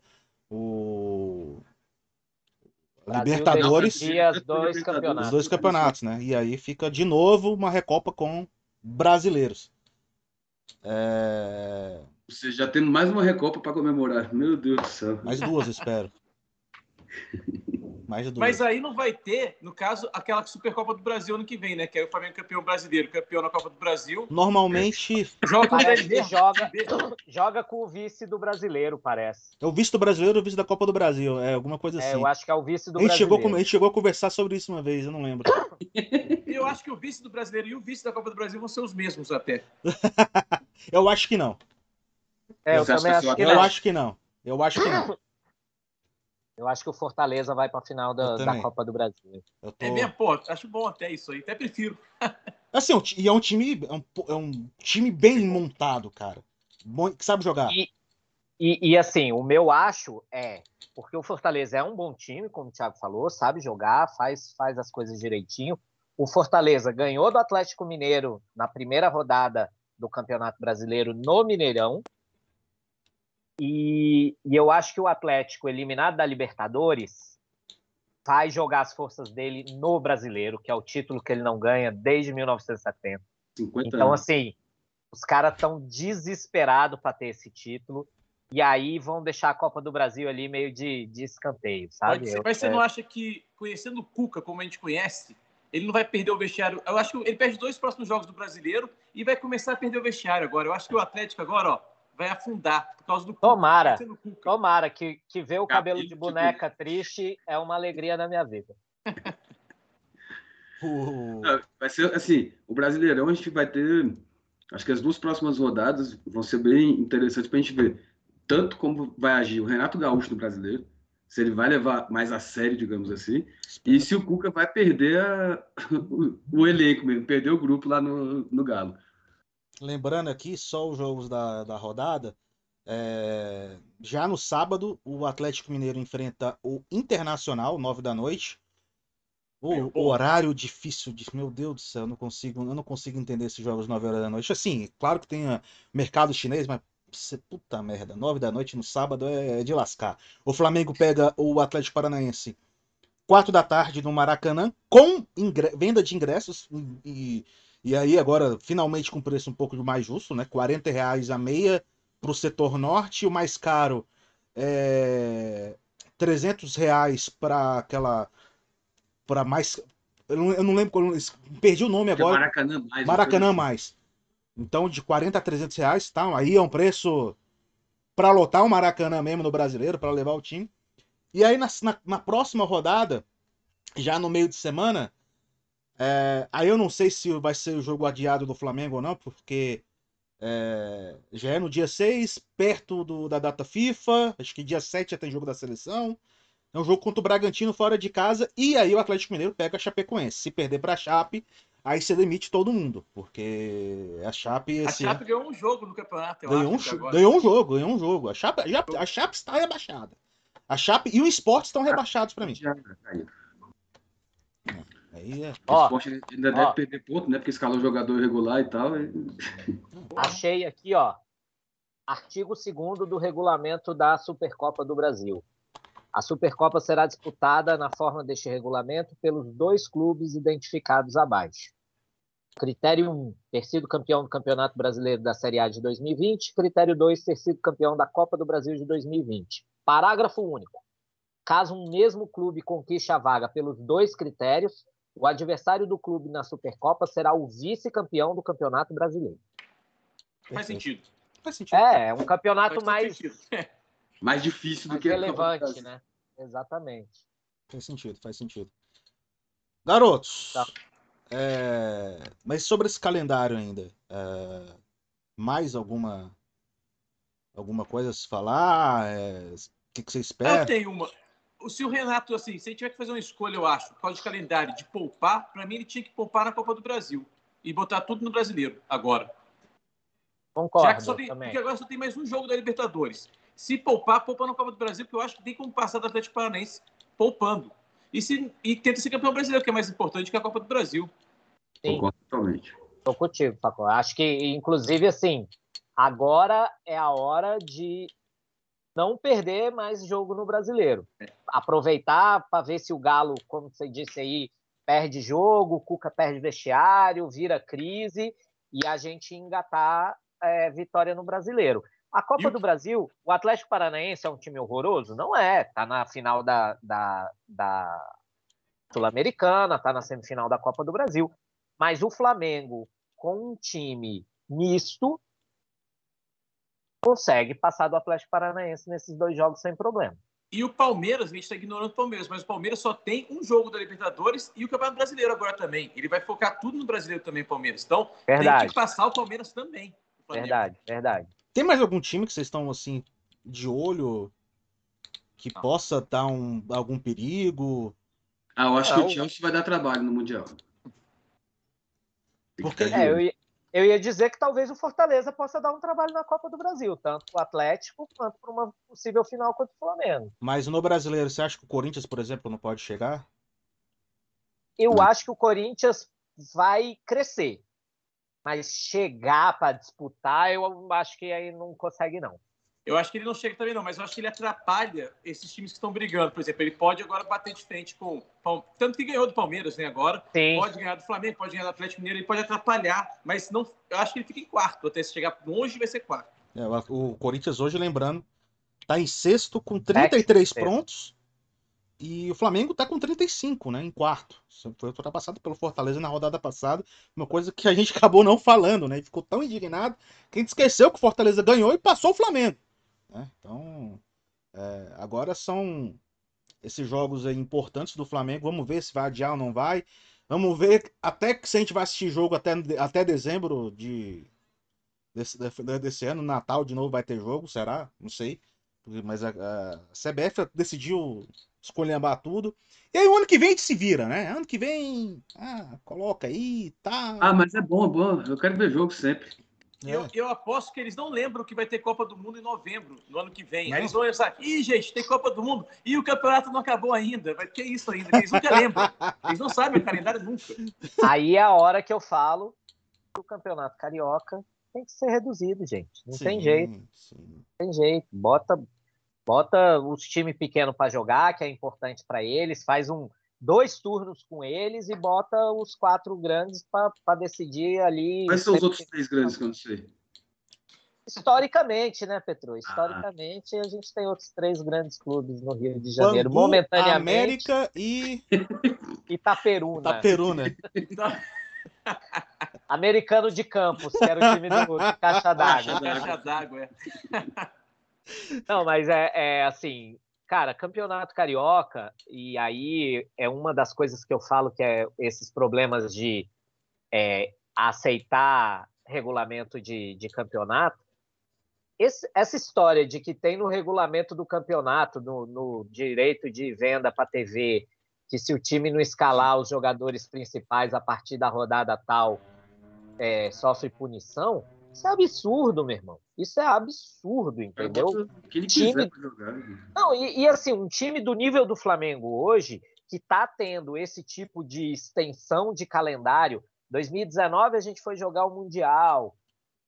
o Brasil Libertadores, dois os dois campeonatos, né? E aí fica de novo uma recopa com brasileiros. É, seja, já temos mais uma recopa para comemorar. Meu Deus do céu. Mais duas, espero. Mais de duas. Mas aí não vai ter, no caso, aquela Supercopa do Brasil ano que vem, né? Que é o Flamengo campeão brasileiro, campeão na Copa do Brasil. Normalmente. Joga com joga, joga com o vice do brasileiro, parece. É o vice do brasileiro ou o vice da Copa do Brasil. É alguma coisa É, assim. eu acho que é o vice do a, gente chegou, brasileiro. com- a gente chegou a conversar sobre isso uma vez, eu não lembro. Eu acho que o vice do brasileiro e o vice da Copa do Brasil vão ser os mesmos até. Eu acho que não. É, eu também acho que Eu não. acho que não. Eu acho que não. Eu acho que o Fortaleza vai para a final da, da. Copa do Brasil. Eu tô... É mesmo, pô, acho bom até isso aí, até prefiro. Assim, ti- e é um time. É um, é um time bem montado, cara. Bom, que sabe jogar. E- E, e, assim, o meu acho é porque o Fortaleza é um bom time, como o Thiago falou, sabe jogar, faz, faz as coisas direitinho. O Fortaleza ganhou do Atlético Mineiro na primeira rodada do Campeonato Brasileiro no Mineirão. E, e eu acho que o Atlético, eliminado da Libertadores, vai jogar as forças dele no Brasileiro, que é o título que ele não ganha desde 1970. 50 Então, anos. assim, os caras estão desesperados para ter esse título. E aí vão deixar a Copa do Brasil ali meio de, de escanteio, sabe? Pode ser, Eu- mas você é, não acha que, conhecendo o Cuca como a gente conhece, ele não vai perder o vestiário? Eu acho que ele perde dois próximos jogos do brasileiro e vai começar a perder o vestiário agora. Eu acho que o Atlético agora, ó, vai afundar por causa do. Tomara. Tomara que, que ver o cabelo de Capítulo boneca triste é uma alegria na minha vida. Não, Vai ser assim, o Brasileirão a gente vai ter. Acho que as duas próximas rodadas vão ser bem interessantes para a gente ver tanto como vai agir o Renato Gaúcho no brasileiro, se ele vai levar mais a sério, digamos assim, e se o Cuca vai perder a- o, o elenco mesmo, perder o grupo lá no, no Galo. Lembrando aqui, só os jogos da, da rodada. é, Já no sábado, o Atlético Mineiro enfrenta o Internacional, 9 da noite. O, o horário difícil de. Meu Deus do céu, eu não consigo, eu não consigo entender esses jogos 9 horas da noite. Assim, claro que tem ah, mercado chinês, mas você, puta merda, 9 da noite no sábado é, é de lascar. O Flamengo pega o Atlético Paranaense 4 da tarde no Maracanã, com ingre- venda de ingressos. E, e aí, agora, finalmente com preço um pouco mais justo, né? 40 reais a meia para o setor norte, o mais caro é 300 reais para aquela. para mais. Eu não, eu não lembro, qual- perdi o nome é agora. Maracanã mais. Maracanã coisa mais. Então, de 40 a 300 reais, tá? Aí é um preço para lotar o Maracanã mesmo no brasileiro, para levar o time. E aí, na, na, na próxima rodada, já no meio de semana, é, aí eu não sei se vai ser o jogo adiado do Flamengo ou não, porque é, já é no dia 6, perto do- da data FIFA. Acho que dia 7 já tem jogo da seleção. É um jogo contra o Bragantino fora de casa. E aí o Atlético Mineiro pega a Chapecoense. Se perder pra Chape, aí você demite todo mundo. Porque a Chape A Chape ganhou um jogo no campeonato, eu ganhou, um, acho. agora. ganhou um jogo, ganhou um jogo. A Chape, a, a Chape está rebaixada. A Chape e o Sport estão rebaixados pra mim. Aí. É. O Ó, esporte ainda ó. deve perder ponto, né? Porque escalou jogador irregular e tal. e- Achei aqui, ó, artigo 2 do regulamento da Supercopa do Brasil. A Supercopa será disputada na forma deste regulamento pelos dois clubes identificados abaixo. Critério 1, ter sido campeão do Campeonato Brasileiro da Série A de 2020. Critério 2, ter sido campeão da Copa do Brasil de 2020. Parágrafo único. Caso um mesmo clube conquiste a vaga pelos dois critérios, o adversário do clube na Supercopa será o vice-campeão do Campeonato Brasileiro. Faz sentido. Faz sentido. É, é um campeonato mais. Mais difícil do mais que relevante, né? Exatamente. Faz sentido, faz sentido. Garotos, Tá. é, mas sobre esse calendário ainda, é, mais alguma alguma coisa a se falar? É, O que, que você Eu espera? tenho uma. O- Se o Renato, assim, se ele tiver que fazer uma escolha, eu acho, por causa de calendário, de poupar, para mim ele tinha que poupar na Copa do Brasil e botar tudo no brasileiro agora. Já Concordo que só tem, também. porque agora só tem mais um jogo da Libertadores. Se poupar, poupa na Copa do Brasil, porque eu acho que tem como passar do Atlético Paranaense poupando. E, se, e tenta ser campeão brasileiro, que é mais importante que a Copa do Brasil. Sim. Concordo totalmente. Tô contigo, Paco. Acho que, inclusive, assim, agora é a hora de não perder mais jogo no brasileiro. Aproveitar para ver se o Galo, como você disse aí, perde jogo, o Cuca perde vestiário, vira crise e a gente engatar é, vitória no brasileiro. A Copa E do Brasil, o Atlético Paranaense é um time horroroso? Não é. Tá na final da, da, da Sul-Americana, tá na semifinal da Copa do Brasil. Mas o Flamengo, com um time misto, consegue passar do Atlético Paranaense nesses dois jogos sem problema. E o Palmeiras, a gente está ignorando o Palmeiras, mas o Palmeiras só tem um jogo da Libertadores e o Campeonato Brasileiro agora também. Ele vai focar tudo no Brasileiro também, Palmeiras. Então, tem Verdade, que passar o Palmeiras também. o verdade, verdade. Tem mais algum time que vocês estão assim de olho que Não. possa dar um, algum perigo? Ah, eu acho Não. que o Chelsea vai dar trabalho no Mundial. Tem que Porque- É, eu, ia, eu ia dizer que talvez o Fortaleza possa dar um trabalho na Copa do Brasil, tanto o Atlético quanto para uma possível final contra o Flamengo. Mas no brasileiro, você acha que o Corinthians, por exemplo, não pode chegar? Eu Hum. acho que o Corinthians vai crescer, mas chegar para disputar, eu acho que aí não consegue, não. Eu acho que ele não chega também, não, mas eu acho que ele atrapalha esses times que estão brigando. Por exemplo, ele pode agora bater de frente com. Tanto que ganhou do Palmeiras, né? Agora. Sim, Pode ganhar do Flamengo, pode ganhar do Atlético Mineiro, ele pode atrapalhar, mas não, eu acho que ele fica em quarto. Até se chegar longe, vai ser quarto. É, o Corinthians hoje, lembrando, tá em sexto com 33 sexto. pontos. E o Flamengo tá com 35, né? Em quarto. Foi ultrapassado pelo Fortaleza na rodada passada. Uma coisa que a gente acabou não falando, né? E ficou tão indignado que a gente esqueceu que o Fortaleza ganhou e passou o Flamengo. Né? Então, é, agora são esses jogos importantes do Flamengo. Vamos ver se vai adiar ou não vai. Vamos ver até que se a gente vai assistir jogo até, até dezembro de, desse, desse ano. Natal de novo vai ter jogo, será? Não sei. Mas a, a CBF decidiu escolhambar tudo. E aí o ano que vem a gente se vira, né? Ano que vem, ah, coloca aí, tá. Ah, mas é bom, é bom. Eu quero ver jogo sempre. É. Eu, eu aposto que eles não lembram que vai ter Copa do Mundo em novembro, no ano que vem. Não. Eles vão pensar, ih, gente, tem Copa do Mundo e o campeonato não acabou ainda. Vai ter isso ainda. Eles nunca lembram. Eles não sabem o calendário nunca. aí é a hora que eu falo que o Campeonato Carioca tem que ser reduzido, gente. Não tem Sim, jeito. sim. Não tem jeito. Bota, bota os times pequenos para jogar, que é importante para eles, faz um dois turnos com eles e bota os quatro grandes para decidir ali. Quais são os outros três grandes que eu não sei? Historicamente, né, Petro? Ah. Historicamente, a gente tem outros três grandes clubes no Rio de Janeiro. Bangu, Momentaneamente, América e Itaperuna. Itaperuna. Americano de Campos, que era o time do, do Caixa d'Água. caixa d'água, é. Não, mas é, é assim, cara, campeonato carioca, e aí é uma das coisas que eu falo que é esses problemas de é, aceitar regulamento de, de campeonato. Esse- essa história de que tem no regulamento do campeonato, no, no direito de venda para TV, que se o time não escalar os jogadores principais a partir da rodada tal, é, sofre punição, isso é absurdo, meu irmão. Isso é absurdo, entendeu? O que ele Time- jogar. Não, e, e, assim, um time do nível do Flamengo hoje, que está tendo esse tipo de extensão de calendário. 2019 a gente foi jogar o Mundial.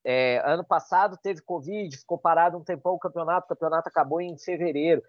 É, ano passado teve Covid, ficou parado um tempão o campeonato, o campeonato acabou em fevereiro.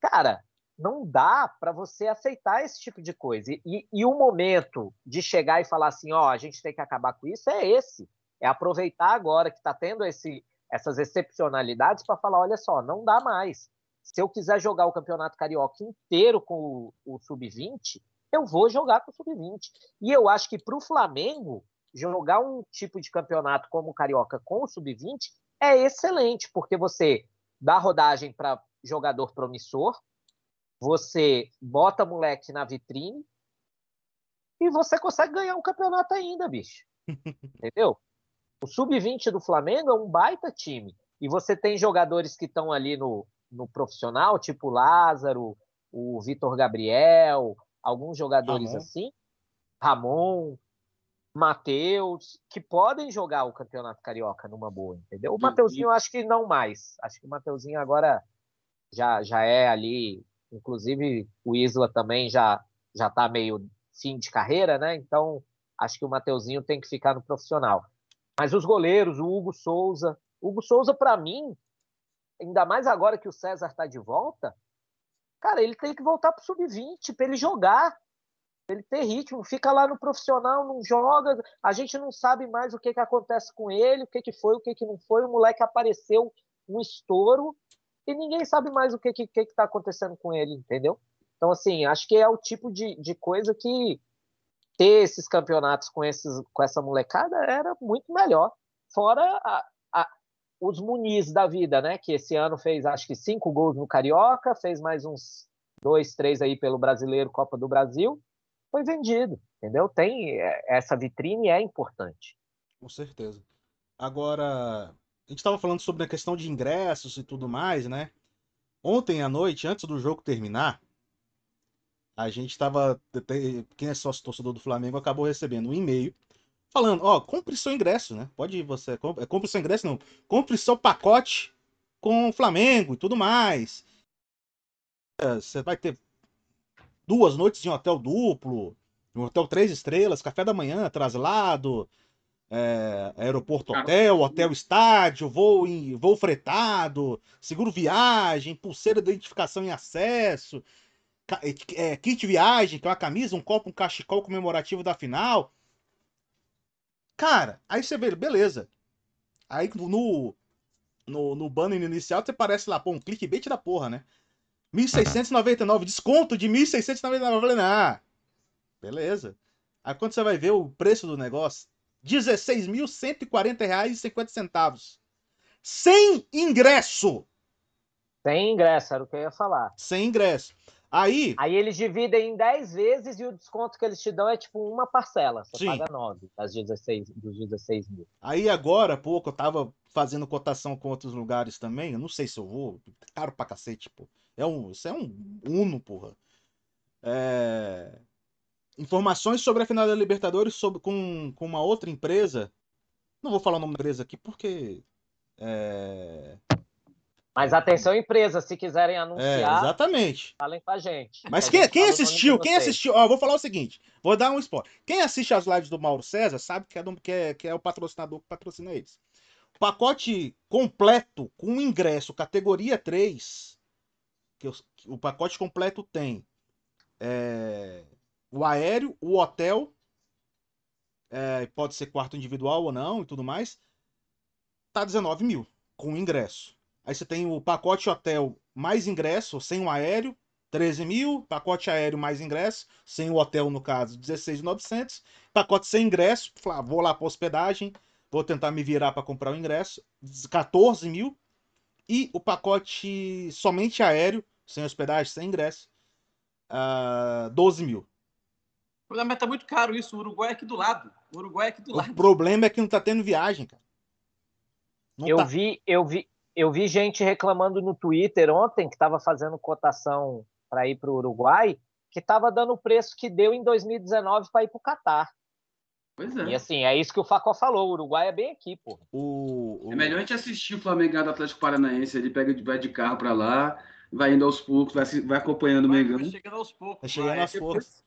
Cara, não dá para você aceitar esse tipo de coisa. E, e- e o momento de chegar e falar assim, ó, a gente tem que acabar com isso é esse. É aproveitar agora que está tendo esse, essas excepcionalidades para falar, olha só, não dá mais. Se eu quiser jogar o Campeonato Carioca inteiro com o, o Sub-20, eu vou jogar com o Sub-20. E eu acho que para o Flamengo, jogar um tipo de campeonato como o Carioca com o Sub-20 é excelente, porque você dá rodagem para jogador promissor, você bota moleque na vitrine e você consegue ganhar um campeonato ainda, bicho. Entendeu? O sub-20 do Flamengo é um baita time. E você tem jogadores que estão ali no, no profissional, tipo Lázaro, o Vitor Gabriel, alguns jogadores Ramon. assim, Ramon, Matheus, que podem jogar o Campeonato Carioca numa boa, entendeu? O E- Mateuzinho eu acho que não mais. Acho que o Mateuzinho agora já, já é ali, inclusive o Isla também já já tá meio fim de carreira, né? Então, acho que o Mateuzinho tem que ficar no profissional. Mas os goleiros, o Hugo Souza, Hugo Souza para mim, ainda mais agora que o César tá de volta, cara, ele tem que voltar pro sub-20 para ele jogar, ele ter ritmo, fica lá no profissional, não joga, a gente não sabe mais o que que acontece com ele, o que que foi, o que que não foi, o moleque apareceu um estouro e ninguém sabe mais o que que que está acontecendo com ele, entendeu? Então assim, acho que é o tipo de, de coisa que ter esses campeonatos com esses com essa molecada era muito melhor. Fora a, a, os Muniz da vida, né? Que esse ano fez acho que cinco gols no Carioca, fez mais uns dois, três aí pelo Brasileiro, Copa do Brasil, foi vendido, entendeu? Tem é, essa vitrine é importante. Com certeza. Agora, a gente estava falando sobre a questão de ingressos e tudo mais, né? Ontem à noite, antes do jogo terminar, a gente estava. Quem é sócio torcedor do Flamengo acabou recebendo um e-mail falando: Ó, compre seu ingresso, né? Pode você. Compre, compre seu ingresso, não. Compre seu pacote com o Flamengo e tudo mais. É, você vai ter duas noites em hotel duplo, um hotel três estrelas, café da manhã, traslado, é, aeroporto hotel, hotel estádio, voo, em, voo fretado, seguro viagem, pulseira de identificação em acesso, é, kit viagem, que é uma camisa, um copo, um cachecol comemorativo da final. Cara, aí você vê, beleza. Aí no, no, no banner inicial você parece lá, pô, um clickbait da porra, né? 1.699, desconto de 1.699. Eu falei, ah, beleza. Aí quando você vai ver o preço do negócio, R$16.140,50. Sem ingresso! Sem ingresso, era o que eu ia falar. Sem ingresso. Aí. Aí eles dividem em 10 vezes e o desconto que eles te dão é tipo uma parcela. Você Sim. paga 9 das 16, dos 16 mil. Aí agora, pouco, eu tava fazendo cotação com outros lugares também. Eu não sei se eu vou. Caro pra cacete, pô. É um, isso é um Uno, porra. É... Informações sobre a final da Libertadores sobre, com, com uma outra empresa. Não vou falar o nome da empresa aqui porque. É... Mas atenção, empresa, se quiserem anunciar. É, exatamente. Falem com a gente. Mas quem, quem assistiu, quem assistiu, ó, vou falar o seguinte: vou dar um spoiler. Quem assiste as lives do Mauro César sabe que é, do, que é, que é o patrocinador que patrocina eles. Pacote completo, com ingresso, categoria 3, que o pacote completo tem é, o aéreo, o hotel, é, pode ser quarto individual ou não e tudo mais, tá 19 mil com ingresso. Aí você tem o pacote hotel mais ingresso, sem o aéreo, 13 mil, pacote aéreo mais ingresso, sem o hotel no caso, 16.900, pacote sem ingresso, vou lá para hospedagem, vou tentar me virar para comprar o ingresso, 14 mil, e o pacote somente aéreo, sem hospedagem, sem ingresso, uh, ah, 12 mil. Mas tá muito caro isso. O Uruguai é aqui do lado. O Uruguai é aqui do o lado. O problema é que não tá tendo viagem, cara. Não eu tá. vi, eu vi, eu vi gente reclamando no Twitter ontem que estava fazendo cotação para ir para o Uruguai, que estava dando o preço que deu em 2019 para ir para o Catar. Pois é. E assim, é isso que o Facó falou. O Uruguai é bem aqui, pô. O, o... É melhor a gente assistir o Flamengo do Atlético Paranaense. Ele pega, vai de carro para lá, vai indo aos poucos, vai, vai acompanhando o Mengão. Vai chegando aos poucos. Vai chegando aos poucos.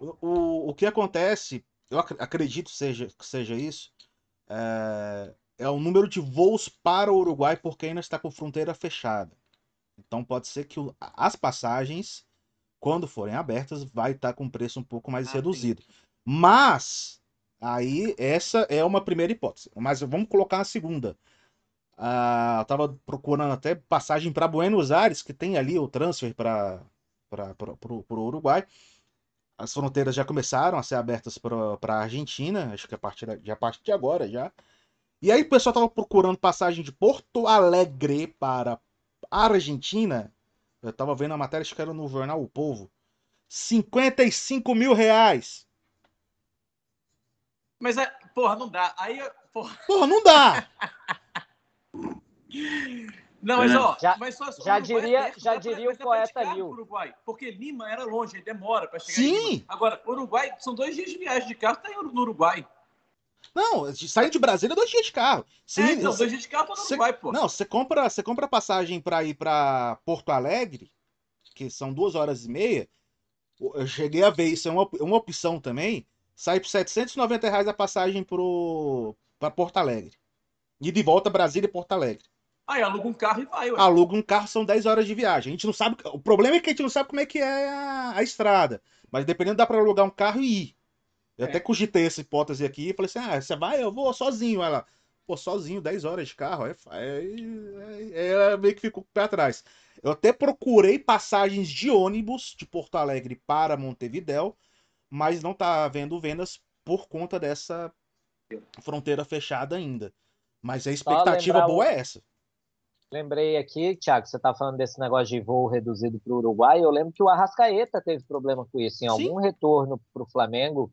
o, o, o que acontece, eu acredito seja, que seja isso, é, é o número de voos para o Uruguai, porque ainda está com fronteira fechada. Então pode ser que as passagens, quando forem abertas, vai estar com preço um pouco mais ah, reduzido. Sim. Mas aí essa é uma primeira hipótese. Mas vamos colocar a segunda. Uh, eu tava procurando até passagem para Buenos Aires, que tem ali o transfer para o Uruguai. As fronteiras já começaram a ser abertas para a Argentina, acho que a partir, de, a partir de agora já. E aí o pessoal tava procurando passagem de Porto Alegre para a Argentina. Eu tava vendo a matéria, acho que era no jornal O Povo. 55 mil reais. Mas é, porra, não dá. Aí, porra, porra não dá. Não, mas ó, já, mas só, já diria, perto, já diria o poeta Lil. Uruguai, porque Lima era longe, demora para chegar. Sim. Agora, Uruguai são dois dias de viagem de carro, tá no Uruguai. Não, saindo de Brasília, dois dias de carro. Sim, é, então, dois dias de carro no Uruguai, pô. Não, você compra, você compra passagem para ir para Porto Alegre, que são duas horas e meia. Eu cheguei a ver isso, é uma, uma opção também sai por 790 reais a passagem para Porto Alegre. E de volta Brasília e Porto Alegre. Aí aluga um carro e vai. Ué. Aluga um carro, são 10 horas de viagem. A gente não sabe. O problema é que a gente não sabe como é que é a, a estrada. Mas dependendo, dá para alugar um carro e ir. Eu é. até cogitei essa hipótese aqui e falei assim: ah, você vai? Eu vou sozinho. Ela, pô, sozinho, 10 horas de carro. É, é, é meio que ficou com o pé atrás. Eu até procurei passagens de ônibus de Porto Alegre para Montevidéu, mas não tá havendo vendas por conta dessa fronteira fechada ainda. Mas a expectativa boa é essa. Lembrei aqui, Thiago, você tá falando desse negócio de voo reduzido para o Uruguai. Eu lembro que o Arrascaeta teve problema com isso. Em algum Sim. retorno para o Flamengo,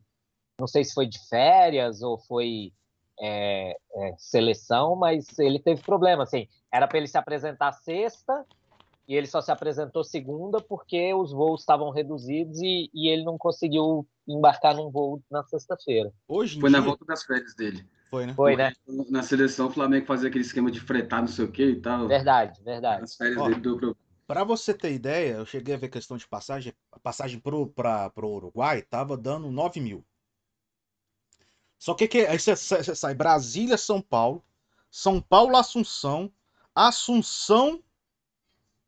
não sei se foi de férias ou foi é, é, seleção, mas ele teve problema. Assim, era para ele se apresentar sexta e ele só se apresentou segunda porque os voos estavam reduzidos e, e ele não conseguiu embarcar num voo na sexta-feira. Hoje foi dia... na volta das férias dele. Foi, né? Foi, né? Na seleção, o Flamengo fazia aquele esquema de fretar, não sei o que e tal. Verdade, verdade. As férias Ó, dele deu pro... Pra você ter ideia, eu cheguei a ver questão de passagem. A passagem pro, pra, pro Uruguai tava dando 9 mil. Só que, que aí você sai Brasília, São Paulo, São Paulo, Assunção, Assunção,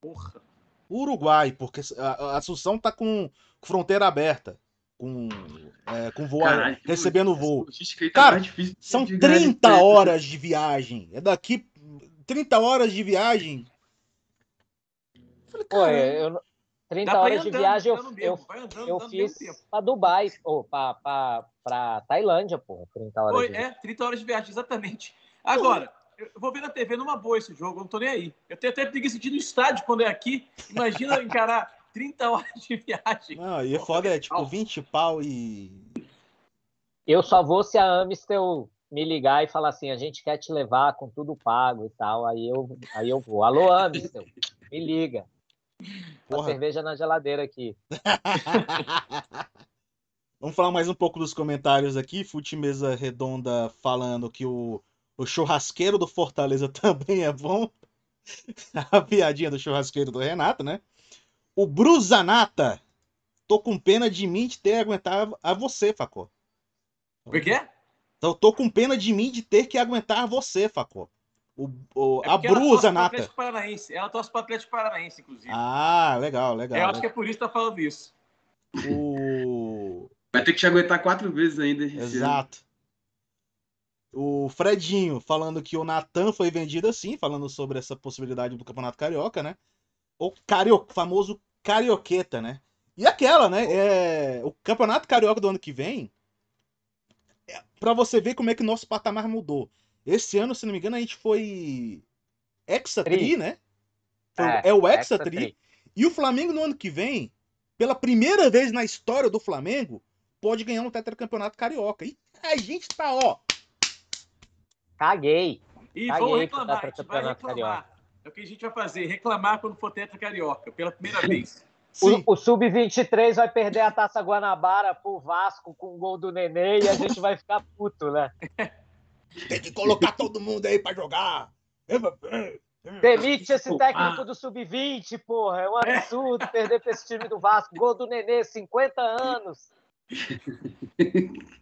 Porra. Uruguai, porque a Assunção tá com fronteira aberta com, é, com voo, Caralho, recebendo voo. Tá Cara, são 30 horas de viagem. É daqui 30 horas de viagem. Falei, Pô, eu, 30 horas andando, de viagem eu, eu, andando, eu fiz para Dubai, ou para Tailândia, pô. 30 horas Foi, de... É, 30 horas de viagem, exatamente. Agora, eu vou ver na TV numa boa esse jogo, eu não tô nem aí. Eu tenho até preguiça de ir no estádio quando é aqui. Imagina encarar 30 horas de viagem. Não, e é foda é tipo 20 pau e. Eu só vou se a Amistel me ligar e falar assim: a gente quer te levar com tudo pago e tal. Aí eu, aí eu vou. Alô, Amistel, me liga. Uma cerveja na geladeira aqui. Vamos falar mais um pouco dos comentários aqui. Fute Mesa Redonda falando que o, o churrasqueiro do Fortaleza também é bom. A piadinha do churrasqueiro do Renato, né? O Bruzanata. Tô com pena de mim de ter aguentado a você, Facó. O que é? Então, tô com pena de mim de ter que aguentar você, Facó. O, o, é a torce para Paranaense. Ela torce para Atlético Paranaense, inclusive. Ah, legal, legal. Eu acho que é por isso que tá falando isso. O... Vai ter que te aguentar quatro vezes ainda. Exato. O Fredinho falando que o Natan foi vendido assim, falando sobre essa possibilidade do Campeonato Carioca, né? O cario... famoso carioqueta, né? E aquela, né? É... O Campeonato Carioca do ano que vem, é... para você ver como é que o nosso patamar mudou. Esse ano, se não me engano, a gente foi Hexa Tri, né? É, é, o Hexa Tri. E o Flamengo no ano que vem, pela primeira vez na história do Flamengo, pode ganhar um tetracampeonato carioca. E a gente tá, ó. Caguei. E Caguei vamos reclamar, a gente vai reclamar. Carioca. É o que a gente vai fazer, reclamar quando for tetra carioca, pela primeira vez. O, o Sub-23 vai perder a Taça Guanabara pro Vasco com o gol do Nenê e a gente vai ficar puto, né? Tem que colocar todo mundo aí pra jogar. Demite esse técnico do Sub-20, porra. É um absurdo perder pra esse time do Vasco. Gol do Nenê, 50 anos.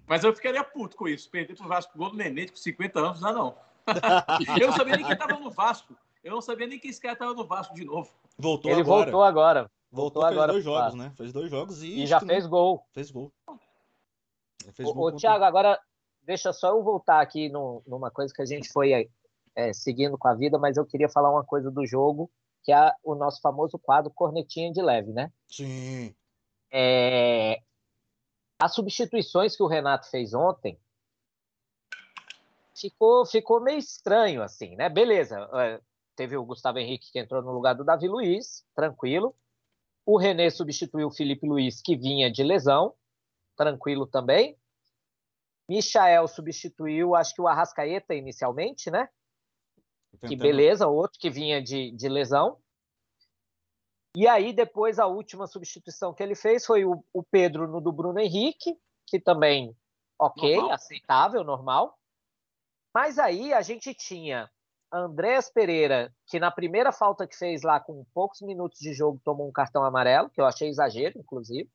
Mas eu ficaria puto com isso. Perder pro Vasco gol do Nenê com 50 anos, não, não. Eu não sabia nem quem tava no Vasco. Eu não sabia nem que esse cara tava no Vasco de novo. Voltou Ele agora. voltou agora. Voltou, voltou fez agora dois jogos, né? Fez dois jogos e. E já fez gol. Fez gol. Fez gol ô, Thiago, agora deixa só eu voltar aqui no, numa coisa que a gente foi é, seguindo com a vida, mas eu queria falar uma coisa do jogo, que é o nosso famoso quadro Cornetinha de Leve, né? Sim. É, as substituições que o Renato fez ontem ficou, ficou meio estranho, assim, né? Beleza, é, teve o Gustavo Henrique que entrou no lugar do Davi Luiz, tranquilo. O René substituiu o Felipe Luiz, que vinha de lesão, tranquilo também. Michael substituiu, acho que o Arrascaeta inicialmente, né? Que beleza, outro que vinha de, de lesão. E aí, depois, a última substituição que ele fez foi o, o Pedro no do Bruno Henrique, que também, ok, normal. aceitável, normal. Mas aí a gente tinha Andréas Pereira, que na primeira falta que fez lá, com poucos minutos de jogo, tomou um cartão amarelo, que eu achei exagero, inclusive.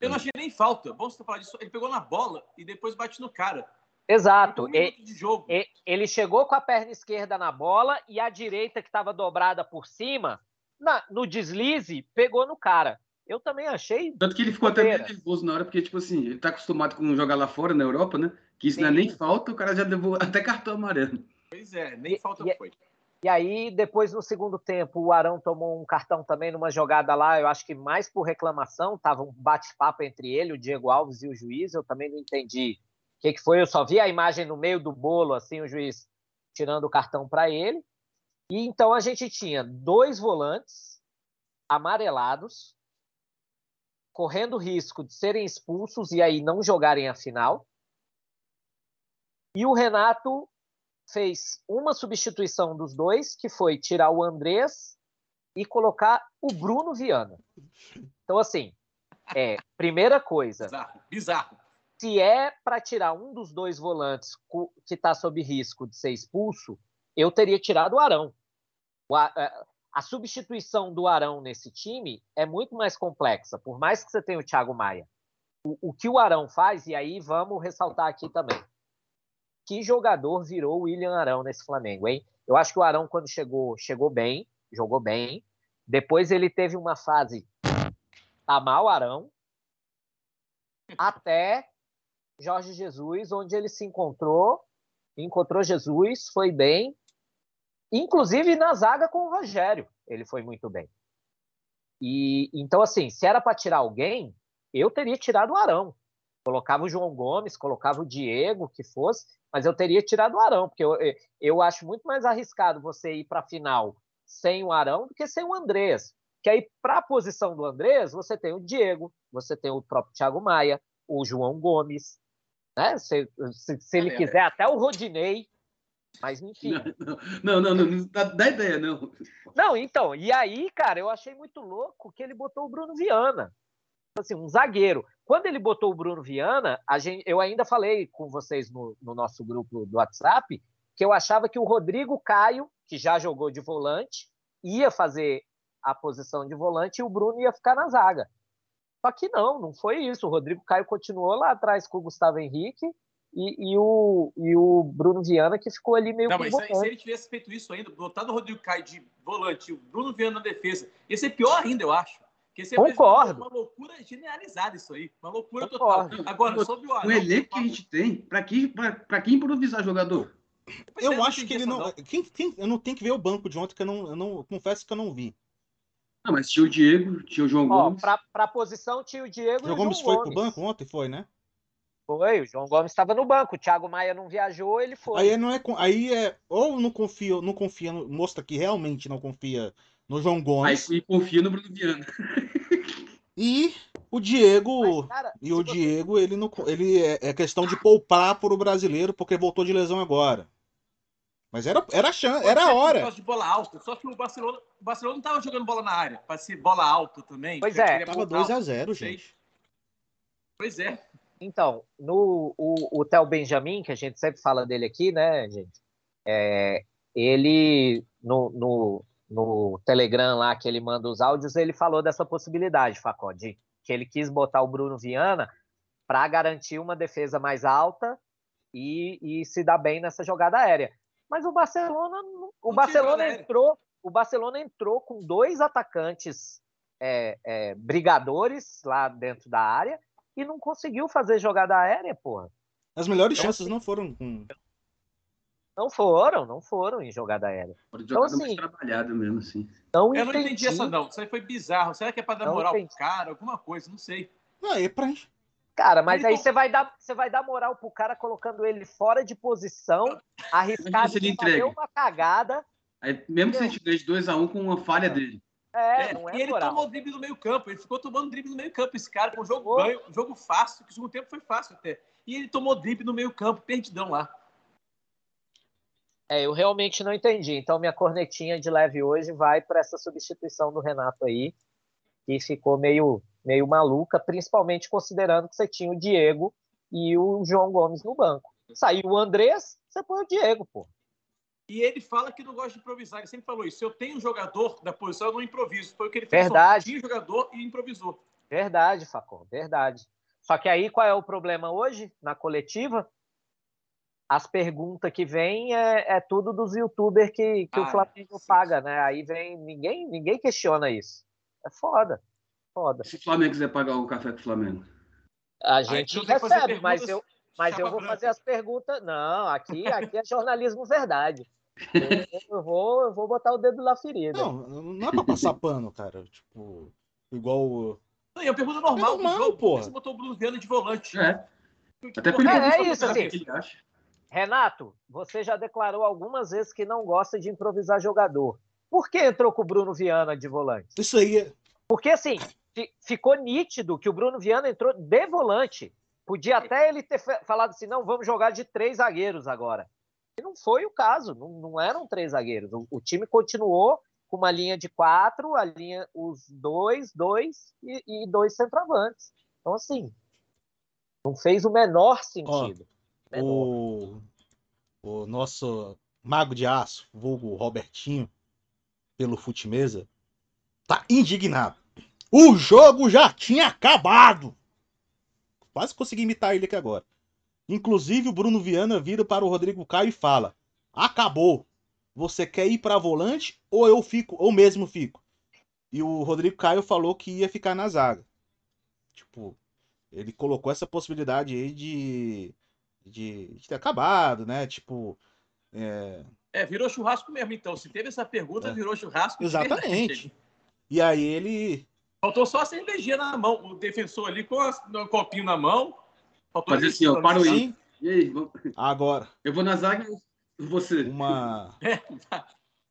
Eu não achei nem falta. Bom você falar disso. Ele pegou na bola e depois bate no cara. Exato. Um ele, ele chegou com a perna esquerda na bola e a direita, que estava dobrada por cima, na, no deslize, pegou no cara. Eu também achei. Tanto que ele ficou até meio nervoso na hora, porque, tipo assim, ele tá acostumado com jogar lá fora, na Europa, né? Que isso Sim. não é nem falta, o cara já levou até cartão amarelo. Pois é, nem falta e, foi. E aí, depois, no segundo tempo, o Arão tomou um cartão também numa jogada lá, eu acho que mais por reclamação, tava um bate-papo entre ele, o Diego Alves e o juiz, eu também não entendi o que, que foi, eu só vi a imagem no meio do bolo, assim, o juiz tirando o cartão para ele. E então a gente tinha dois volantes amarelados, correndo risco de serem expulsos e aí não jogarem a final. E o Renato fez uma substituição dos dois, que foi tirar o Andrés e colocar o Bruno Viana. Então, assim, é, primeira coisa. Bizarro, bizarro. Se é para tirar um dos dois volantes que está sob risco de ser expulso, eu teria tirado o Arão. A, a substituição do Arão nesse time é muito mais complexa, por mais que você tenha o Thiago Maia. O, o que o Arão faz, e aí vamos ressaltar aqui também que jogador virou o William Arão nesse Flamengo, hein? Eu acho que o Arão, quando chegou, chegou bem, jogou bem. Depois ele teve uma fase tá mal Arão, até Jorge Jesus, onde ele se encontrou, encontrou Jesus, foi bem, inclusive na zaga com o Rogério, ele foi muito bem. E então assim, se era para tirar alguém, eu teria tirado o Arão. Colocava o João Gomes, colocava o Diego, que fosse, mas eu teria tirado o Arão, porque eu, eu acho muito mais arriscado você ir para a final sem o Arão do que sem o Andrés. Que aí, para a posição do Andrés, você tem o Diego, você tem o próprio Thiago Maia, o João Gomes, né? Se, se, se ele quiser, até o Rodinei. Mas enfim. Não, não, não, não, dá ideia, não. Não, então, e aí, cara, eu achei muito louco que ele botou o Bruno Viana assim, um zagueiro. Quando ele botou o Bruno Viana, a gente, eu ainda falei com vocês no, no nosso grupo do WhatsApp que eu achava que o Rodrigo Caio, que já jogou de volante, ia fazer a posição de volante e o Bruno ia ficar na zaga. Só que não, não foi isso. O Rodrigo Caio continuou lá atrás com o Gustavo Henrique e, e, o, e o Bruno Viana que ficou ali meio Não, mas se, se ele tivesse feito isso ainda, botado o Rodrigo Caio de volante e o Bruno Viana na defesa, ia ser pior ainda, eu acho. Porque Concordo. Uma loucura generalizada isso aí. Uma loucura Concordo. total. Agora, sobre o Arão. O elenco que a gente tem, para que, pra, pra que improvisar jogador? Eu é, acho que ele não. Quem, quem, eu não tenho que ver o banco de ontem, que eu não, eu não confesso que eu não vi. Não, mas tinha o Diego, tinha o João Ó, Gomes. Pra, pra posição tinha o Diego. O João Gomes foi Gomes. pro banco ontem, foi, né? Foi, o João Gomes estava no banco. O Thiago Maia não viajou, ele foi. Aí não é, aí é ou não confia, não confia, mostra que realmente não confia no João Gomes. Aí confia no Bruno Viana. E o Diego. Mas, cara, e o você... Diego, ele, não, ele é, é questão de poupar para o brasileiro, porque voltou de lesão agora. Mas era, era, chance, era a hora. de bola alta, só que o Barcelona, o Barcelona não estava jogando bola na área, para ser bola alta também. Pois é, tava 2 a 0 gente. Pois é. Então, no, o, o Theo Benjamin, que a gente sempre fala dele aqui, né, gente? É, ele, no, no, no Telegram lá que ele manda os áudios, ele falou dessa possibilidade, Facó, de que ele quis botar o Bruno Viana para garantir uma defesa mais alta e, e, se dar bem nessa jogada aérea. Mas o Barcelona, o Barcelona entrou, o Barcelona entrou com dois atacantes é, é, brigadores lá dentro da área e não conseguiu fazer jogada aérea, porra. As melhores então, chances não foram com não foram, não foram em jogada aérea. Foram então, assim, mais trabalhado mesmo, assim. Não eu não entendi essa, não. Isso aí foi bizarro. Será que é pra dar não moral entendi. pro cara? Alguma coisa, não sei. Não, é pra. Cara, mas aí você vai dar, você vai dar moral pro cara colocando ele fora de posição, arriscado de fazer uma cagada. Aí, mesmo que você ganhe de 2x1 um com uma falha dele. É, é, não é e ele moral. tomou drible no meio campo. Ele ficou tomando drible no meio campo. Esse cara, com um jogo ganho, um jogo fácil, que o segundo tempo foi fácil até. E ele tomou drible no meio campo, perdidão lá. É, eu realmente não entendi. Então, minha cornetinha de leve hoje vai para essa substituição do Renato aí, que ficou meio, meio maluca, principalmente considerando que você tinha o Diego e o João Gomes no banco. Saiu o Andrés, você põe o Diego, pô. E ele fala que não gosta de improvisar. Ele sempre falou isso. Se eu tenho um jogador da posição, eu não improviso. Foi o que ele fez. Verdade. Tinha jogador e improvisou. Verdade, Facó. Verdade. Só que aí qual é o problema hoje na coletiva? As perguntas que vêm é, é, tudo dos youtubers que, que ah, o Flamengo sim. paga, né? Aí vem, ninguém, ninguém questiona isso. É foda. Foda. Se o Flamengo quiser pagar o café com o Flamengo. A gente recebe, mas eu, Mas eu vou branca. fazer as perguntas. Não, aqui, aqui é jornalismo verdade. Eu, eu vou, eu vou botar o dedo na ferida. Não, não é pra passar pano, cara. Tipo, igual. Não, e é uma pergunta normal, É normal, que você botou o Bruno Viana de volante? É. Até Porra, pelo É, é que isso, assim. ele acha. Renato, você já declarou algumas vezes que não gosta de improvisar jogador. Por que entrou com o Bruno Viana de volante? Isso aí é. Porque, assim, fi- ficou nítido que o Bruno Viana entrou de volante. Podia até ele ter falado assim: não, vamos jogar de três zagueiros agora. E não foi o caso, não, não eram três zagueiros. O, o time continuou com uma linha de quatro, a linha, os dois, dois e, e dois centroavantes. Então, assim, não fez o menor sentido. Menor. O, o nosso mago de aço, vulgo Robertinho, pelo Futimesa, tá indignado. O jogo já tinha acabado. Quase consegui imitar ele aqui agora. Inclusive, o Bruno Viana vira para o Rodrigo Caio e fala: Acabou. Você quer ir para volante ou eu fico, ou mesmo fico? E o Rodrigo Caio falou que ia ficar na zaga. Tipo, ele colocou essa possibilidade aí de, de, de ter acabado, né? Tipo, é, É, virou churrasco mesmo, então. Se teve essa pergunta, É. virou churrasco. Exatamente. E aí ele. Faltou só a cervejinha na mão. O defensor ali com a- um copinho na mão. Faltou Fazer isso, assim, ó, para o. E aí, vamos- Agora, eu vou na zaga e você. uma. É.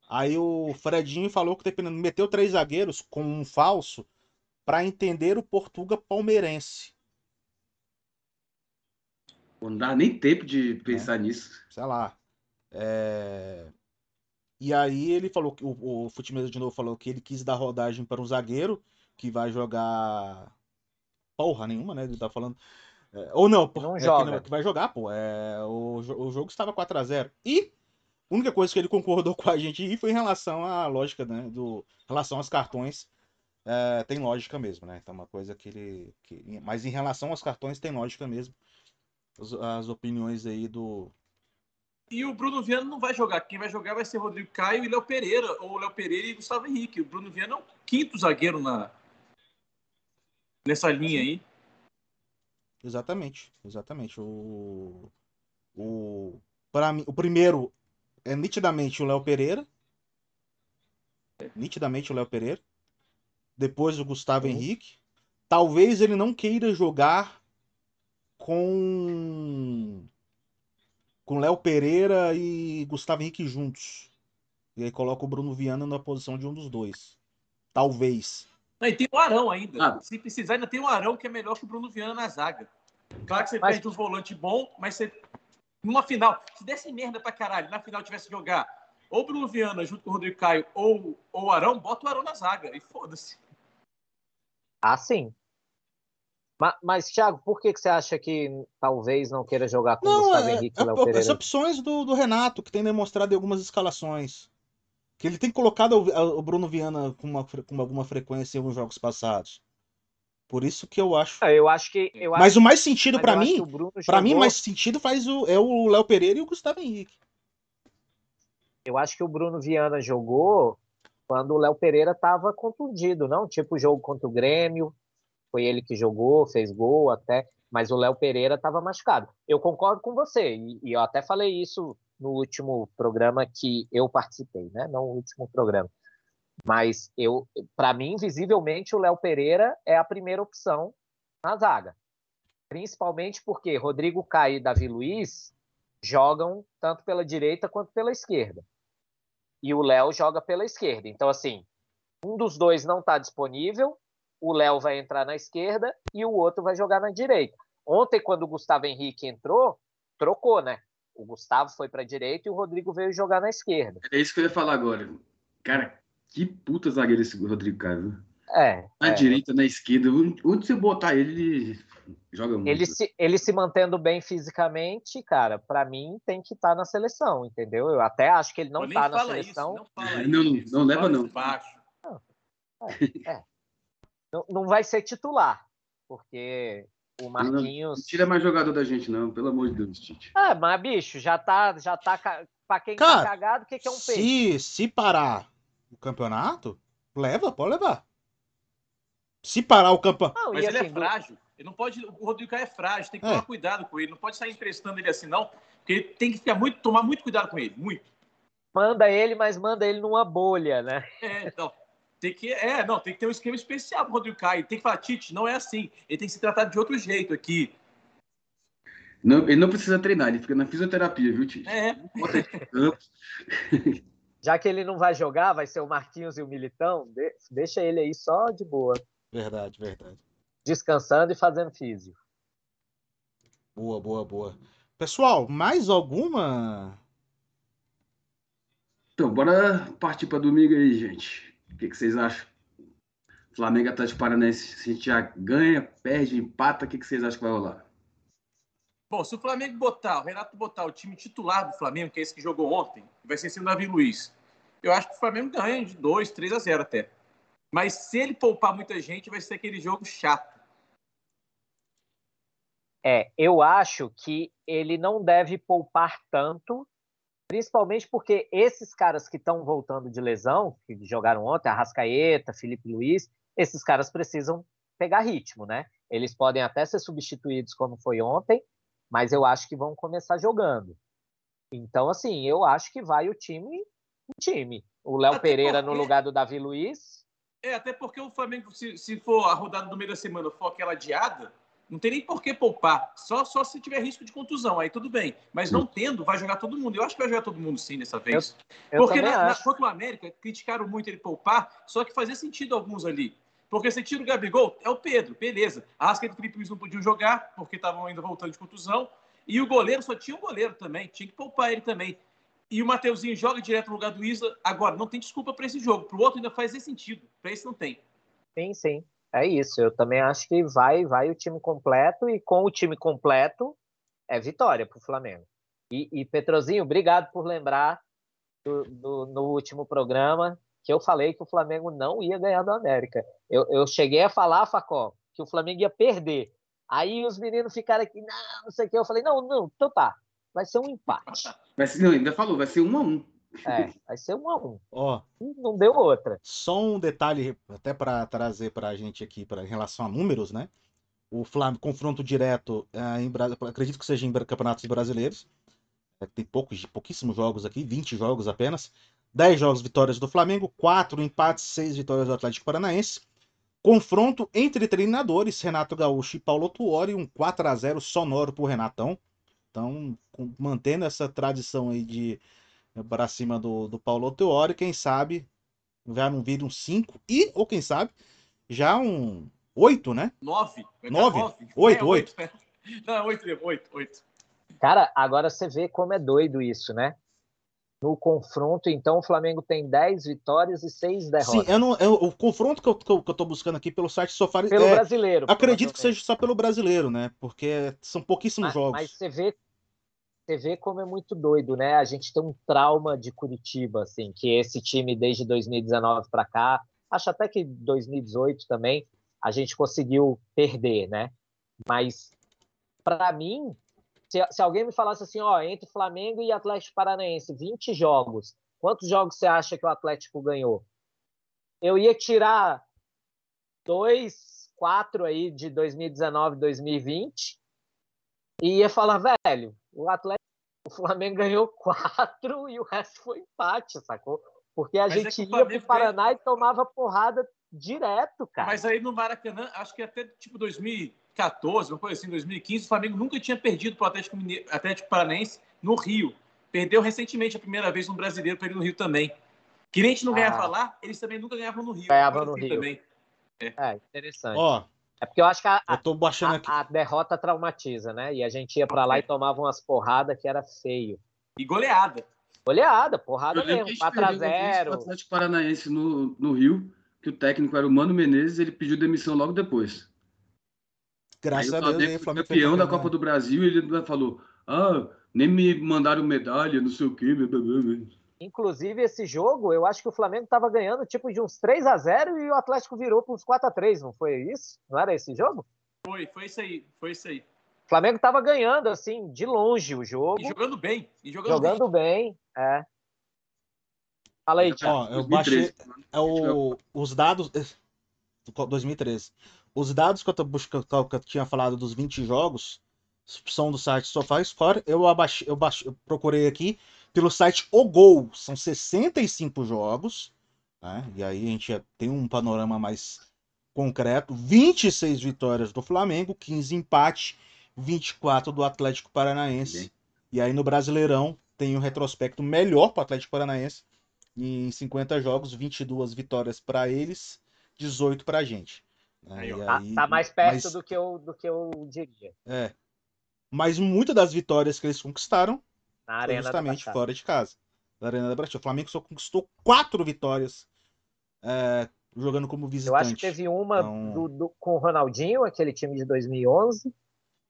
Aí o Fredinho falou que dependendo, meteu três zagueiros com um falso para entender o Portuga palmeirense. Não dá nem tempo de pensar nisso. Sei lá. É, E aí ele falou que o, o Futimesa de novo falou que ele quis dar rodagem para um zagueiro que vai jogar porra nenhuma, né? Ele tá falando. É, Ou não, Não é que joga. que vai jogar, pô. É, o, o jogo estava 4 a 0 E a única coisa que ele concordou com a gente aí foi em relação à lógica, né? Do, em relação aos cartões. é, tem lógica mesmo, né? Então, uma coisa que ele. que- mas em relação aos cartões, tem lógica mesmo. As, as opiniões aí do. E o Bruno Viana não vai jogar. Quem vai jogar vai ser Rodrigo Caio e Léo Pereira, ou Léo Pereira e Gustavo Henrique. O Bruno Viana é o quinto zagueiro na... nessa linha aí. Exatamente, exatamente. O, o, para mim, o primeiro é nitidamente o Léo Pereira. Nitidamente o Léo Pereira. Depois o Gustavo Sim. Henrique. Talvez ele não queira jogar com com Léo Pereira e Gustavo Henrique juntos. E aí coloca o Bruno Viana na posição de um dos dois. Talvez. Não, e tem o Arão ainda. Ah. Se precisar, ainda tem o Arão, que é melhor que o Bruno Viana na zaga. Claro que você Mas- perde um volante bom, mas você. Numa final, se desse merda pra caralho, na final tivesse que jogar ou o Bruno Viana junto com o Rodrigo Caio ou, ou o Arão, bota o Arão na zaga. E foda-se. Ah, sim. Mas, mas, Thiago, por que, que você acha que talvez não queira jogar com Não, Gustavo é, Henrique é, e Léo as Pereira? opções do, do Renato, que tem demonstrado em algumas escalações. Que ele tem colocado o, o Bruno Viana com, uma, com alguma frequência em alguns jogos passados. Por isso que eu acho. Ah, Eu acho que. Eu Mas acho, o mais sentido que mim, o para mim mais sentido faz o é o Léo Pereira e o Gustavo Henrique. Eu acho que o Bruno Viana jogou quando o Léo Pereira estava contundido, não? Tipo o jogo contra o Grêmio, foi ele que jogou, fez gol até, mas o Léo Pereira estava machucado. Eu concordo com você, e, e eu até falei isso no último programa que eu participei, né? Não no último programa. Mas eu, para mim, visivelmente, o Léo Pereira é a primeira opção na zaga. Principalmente porque Rodrigo Caio e Davi Luiz jogam tanto pela direita quanto pela esquerda. E o Léo joga pela esquerda. Então, assim, um dos dois não está disponível, o Léo vai entrar na esquerda e o outro vai jogar na direita. Ontem, quando o Gustavo Henrique entrou, trocou, né? O Gustavo foi para a direita e o Rodrigo veio jogar na esquerda. É isso que eu ia falar agora. Cara, que puta zagueiro esse Rodrigo Caio. É. Na é. direita, na esquerda. Onde você botar ele, ele joga muito. Ele se, ele se mantendo bem fisicamente, cara, para mim tem que estar na seleção, entendeu? Eu até acho que ele não está na seleção. Isso, não, fala Não, isso, não leva, não. Baixo. Não, não vai ser titular, porque o Não Marquinhos. tira mais jogador da gente, não. Pelo amor de Deus, Tite. Ah, mas bicho, já tá, já tá. Pra quem Cara, tá cagado, o que, que é um peixe? Se, se parar o campeonato, leva, pode levar. Se parar o campo. Não, Mas ele é assim, do- frágil. Ele não pode. O Rodrigo Caio é frágil, tem que É. tomar cuidado com ele. Não pode sair emprestando ele assim, não. Porque ele tem que ficar muito, tomar muito cuidado com ele. Muito. manda ele, mas manda ele numa bolha, né? É, então. Tem que, é, não, tem que ter um esquema especial pro Rodrigo Caio. Tem que falar, Tite, não é assim. Ele tem que ser tratado de outro jeito aqui. Não, ele não precisa treinar, ele fica na fisioterapia, viu, Tite? É, campo. Já que ele não vai jogar, vai ser o Marquinhos e o Militão, de- deixa ele aí só de boa, Verdade, verdade. descansando e fazendo físico. Boa, boa, boa. Pessoal, mais alguma? Então, bora partir para domingo aí, gente. O que, que vocês acham? Flamengo Atlético Paranaense, se a gente já ganha, perde, empata, o que, que vocês acham que vai rolar? Bom, se o Flamengo botar, o Renato botar o time titular do Flamengo, que é esse que jogou ontem, vai ser sem o Davi Luiz. Eu acho que o Flamengo ganha de 2, 3 a 0 até. Mas se ele poupar muita gente, vai ser aquele jogo chato. É, eu acho que ele não deve poupar tanto, principalmente porque esses caras que estão voltando de lesão, que jogaram ontem, Arrascaeta, Felipe Luiz, esses caras precisam pegar ritmo, né? Eles podem até ser substituídos como foi ontem, mas eu acho que vão começar jogando. Então, assim, eu acho que vai o time, o time. O Léo Pereira no porque- lugar do Davi Luiz. É, até porque o Flamengo, se, se for a rodada do meio da semana for aquela adiada, não tem nem por que poupar. Só, só se tiver risco de contusão, aí tudo bem. Mas não tendo, vai jogar todo mundo. Eu acho que vai jogar todo mundo sim dessa vez. Eu Porque também na, na, contra o América, criticaram muito ele poupar, só que fazia sentido alguns ali. Porque você tira o Gabigol, é o Pedro, beleza. A Rascaeta e o Felipe Luiz não podiam jogar, porque estavam ainda voltando de contusão. E o goleiro, só tinha um goleiro também, tinha que poupar ele também. E o Mateuzinho joga direto no lugar do Isla. Agora, não tem desculpa para esse jogo. Para o outro ainda faz esse sentido. Para esse não tem. Sim, sim. É isso. Eu também acho que vai, vai o time completo e com o time completo é vitória para o Flamengo. E, e, Petrozinho, obrigado por lembrar do, do- no último programa que eu falei que o Flamengo não ia ganhar do América. Eu, eu cheguei a falar, Facó, que o Flamengo ia perder. Aí os meninos ficaram aqui, não, não sei o que. Eu falei, não, não, então tá. Vai ser um empate. Vai ser, não, ainda falou, vai ser um a um. É, vai ser um a um. Ó, Não deu outra. só um detalhe até para trazer para a gente aqui pra, em relação a números, né? O Flamengo, confronto direto, eh, em, acredito que seja em campeonatos brasileiros. Eh, Tem poucos, pouquíssimos jogos aqui, 20 jogos apenas. 10 jogos vitórias do Flamengo, 4 empates, 6 vitórias do Atlético Paranaense. Confronto entre treinadores, Renato Gaúcho e Paulo Tuori, um 4 a 0 sonoro pro Renatão. Então, mantendo essa tradição aí de para cima do, do Paulo Tuori, quem sabe já não vira um 5 e, ou quem sabe, já um 8, né? Nove. Vai dar Nove? nove. Oito, É, oito. é. Não, oito, mesmo, oito, oito. Cara, agora você vê como é doido isso, né? No confronto, então, o Flamengo tem 10 vitórias e 6 Sim, derrotas. eu não, eu- o confronto que eu, que eu, que eu tô buscando aqui pelo site Sofá, Pelo é, brasileiro. acredito que seja só pelo brasileiro, né? Porque são pouquíssimos Mas, jogos. mas você vê, você vê como é muito doido, né? A gente tem um trauma de Curitiba, assim, que esse time desde 2019 para cá, acho até que 2018 também, a gente conseguiu perder, né? Mas para mim, se, se alguém me falasse assim, ó, entre Flamengo e Atlético Paranaense, 20 jogos, quantos jogos você acha que o Atlético ganhou? Eu ia tirar dois, quatro aí de 2019, 2020 e ia falar, velho, o Atlético, o Flamengo ganhou quatro e o resto foi empate, sacou? Porque a Mas é gente o ia pro Paraná e tomava porrada direto, cara. Mas aí no Maracanã, acho que até tipo 2014, uma coisa assim, 2015, o Flamengo nunca tinha perdido para o Atlético, Mineiro- Atlético Paranaense no Rio. Perdeu recentemente a primeira vez no Brasileiro para ele no Rio também. Que nem a gente não Ah. ganhava lá, eles também nunca ganhavam no Rio. Ganhavam no Rio. Também. É, interessante. Ó, É porque eu acho que a, eu tô baixando aqui. a- a derrota traumatiza, né? E a gente ia pra lá e tomava umas porradas que era feio. E goleada. Goleada, porrada mesmo, gente perdeu uma vez 4x0. pro Atlético Paranaense no, no Rio, que o técnico era o Mano Menezes, ele pediu demissão logo depois. Graças aí a o Deus, o foi Flamengo campeão da Copa né? do Brasil ele falou: Ah, nem me mandaram medalha, não sei o quê. blá, blá, blá." Inclusive, esse jogo, eu acho que o Flamengo tava ganhando tipo de uns 3 a 0 e o Atlético virou para uns 4 a 3 não foi isso? Não era esse jogo? Foi, foi isso aí, foi isso aí. O Flamengo tava ganhando, assim, de longe o jogo, E jogando bem. E jogando, jogando bem. É. Fala aí, Thiago. Ó, eu baixei 2013. é o, os dados. 2013. Os dados que eu, tô buscando, que eu tinha falado dos 20 jogos são do site SofaScore. Eu, abaixei, eu, baixei, eu procurei aqui pelo site O Gol. São 65 jogos. Né? E aí a gente tem um panorama mais concreto. 26 vitórias do Flamengo, 15 empates, 24 do Atlético Paranaense. E aí no Brasileirão tem um retrospecto melhor para o Atlético Paranaense. Em 50 jogos, 22 vitórias para eles, 18 para a gente. Aí, tá, tá, mais perto mas, do, que eu, do que eu diria. É. Mas muitas das vitórias que eles conquistaram Na arena justamente fora de casa. Na Arena da Brasil. O Flamengo só conquistou quatro vitórias é, jogando como visitante. Eu acho que teve uma então... do, do, com o Ronaldinho, aquele time de 2011,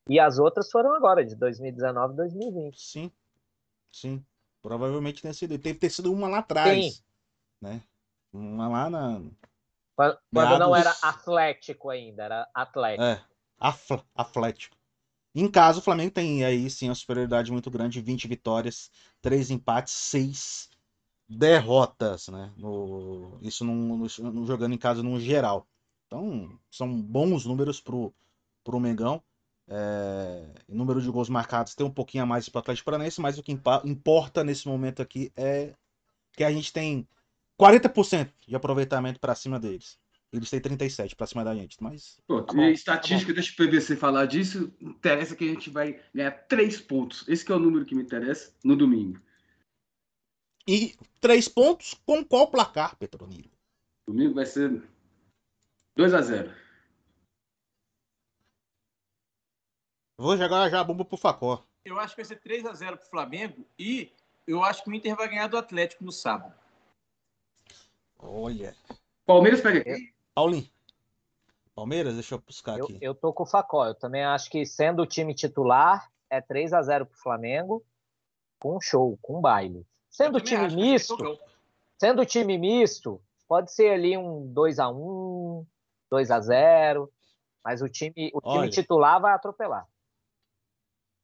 e as outras foram agora, de 2019 e 2020. Sim, sim. Provavelmente tenha sido. Teve ter sido uma lá atrás. Sim. Né? Uma lá na. Quando, quando não era Atlético ainda, era Atlético. É, Atlético. Em caso, o Flamengo tem aí sim uma superioridade muito grande: 20 vitórias, 3 empates, 6 derrotas, né? No, isso no, jogando em casa no geral. Então, são bons números pro, pro Mengão. É, número de gols marcados tem um pouquinho a mais para o Atlético Paranaense, mas o que importa nesse momento aqui é que a gente tem 40% de aproveitamento para cima deles. Eles têm 37 para cima da gente, mas. Pô, tá bom, estatística, tá deixa o PVC falar disso. Interessa que a gente vai ganhar 3 pontos. Esse é o número que me interessa no domingo. E 3 pontos com qual placar, Petronilo? Domingo vai ser 2 a 0 Vou jogar já a bomba pro Facó. Eu acho que vai ser 3 a 0 pro Flamengo e eu acho que o Inter vai ganhar do Atlético no sábado. Olha. Palmeiras pega quem? Paulinho. Palmeiras, deixa eu buscar eu, aqui. Eu tô com o Facó. Eu também acho que sendo o time titular, é 3 a 0 pro Flamengo, com um show, com um baile. Sendo time misto, sendo time misto, pode ser ali um 2 a 1 2 a 0 mas o time, o time titular vai atropelar.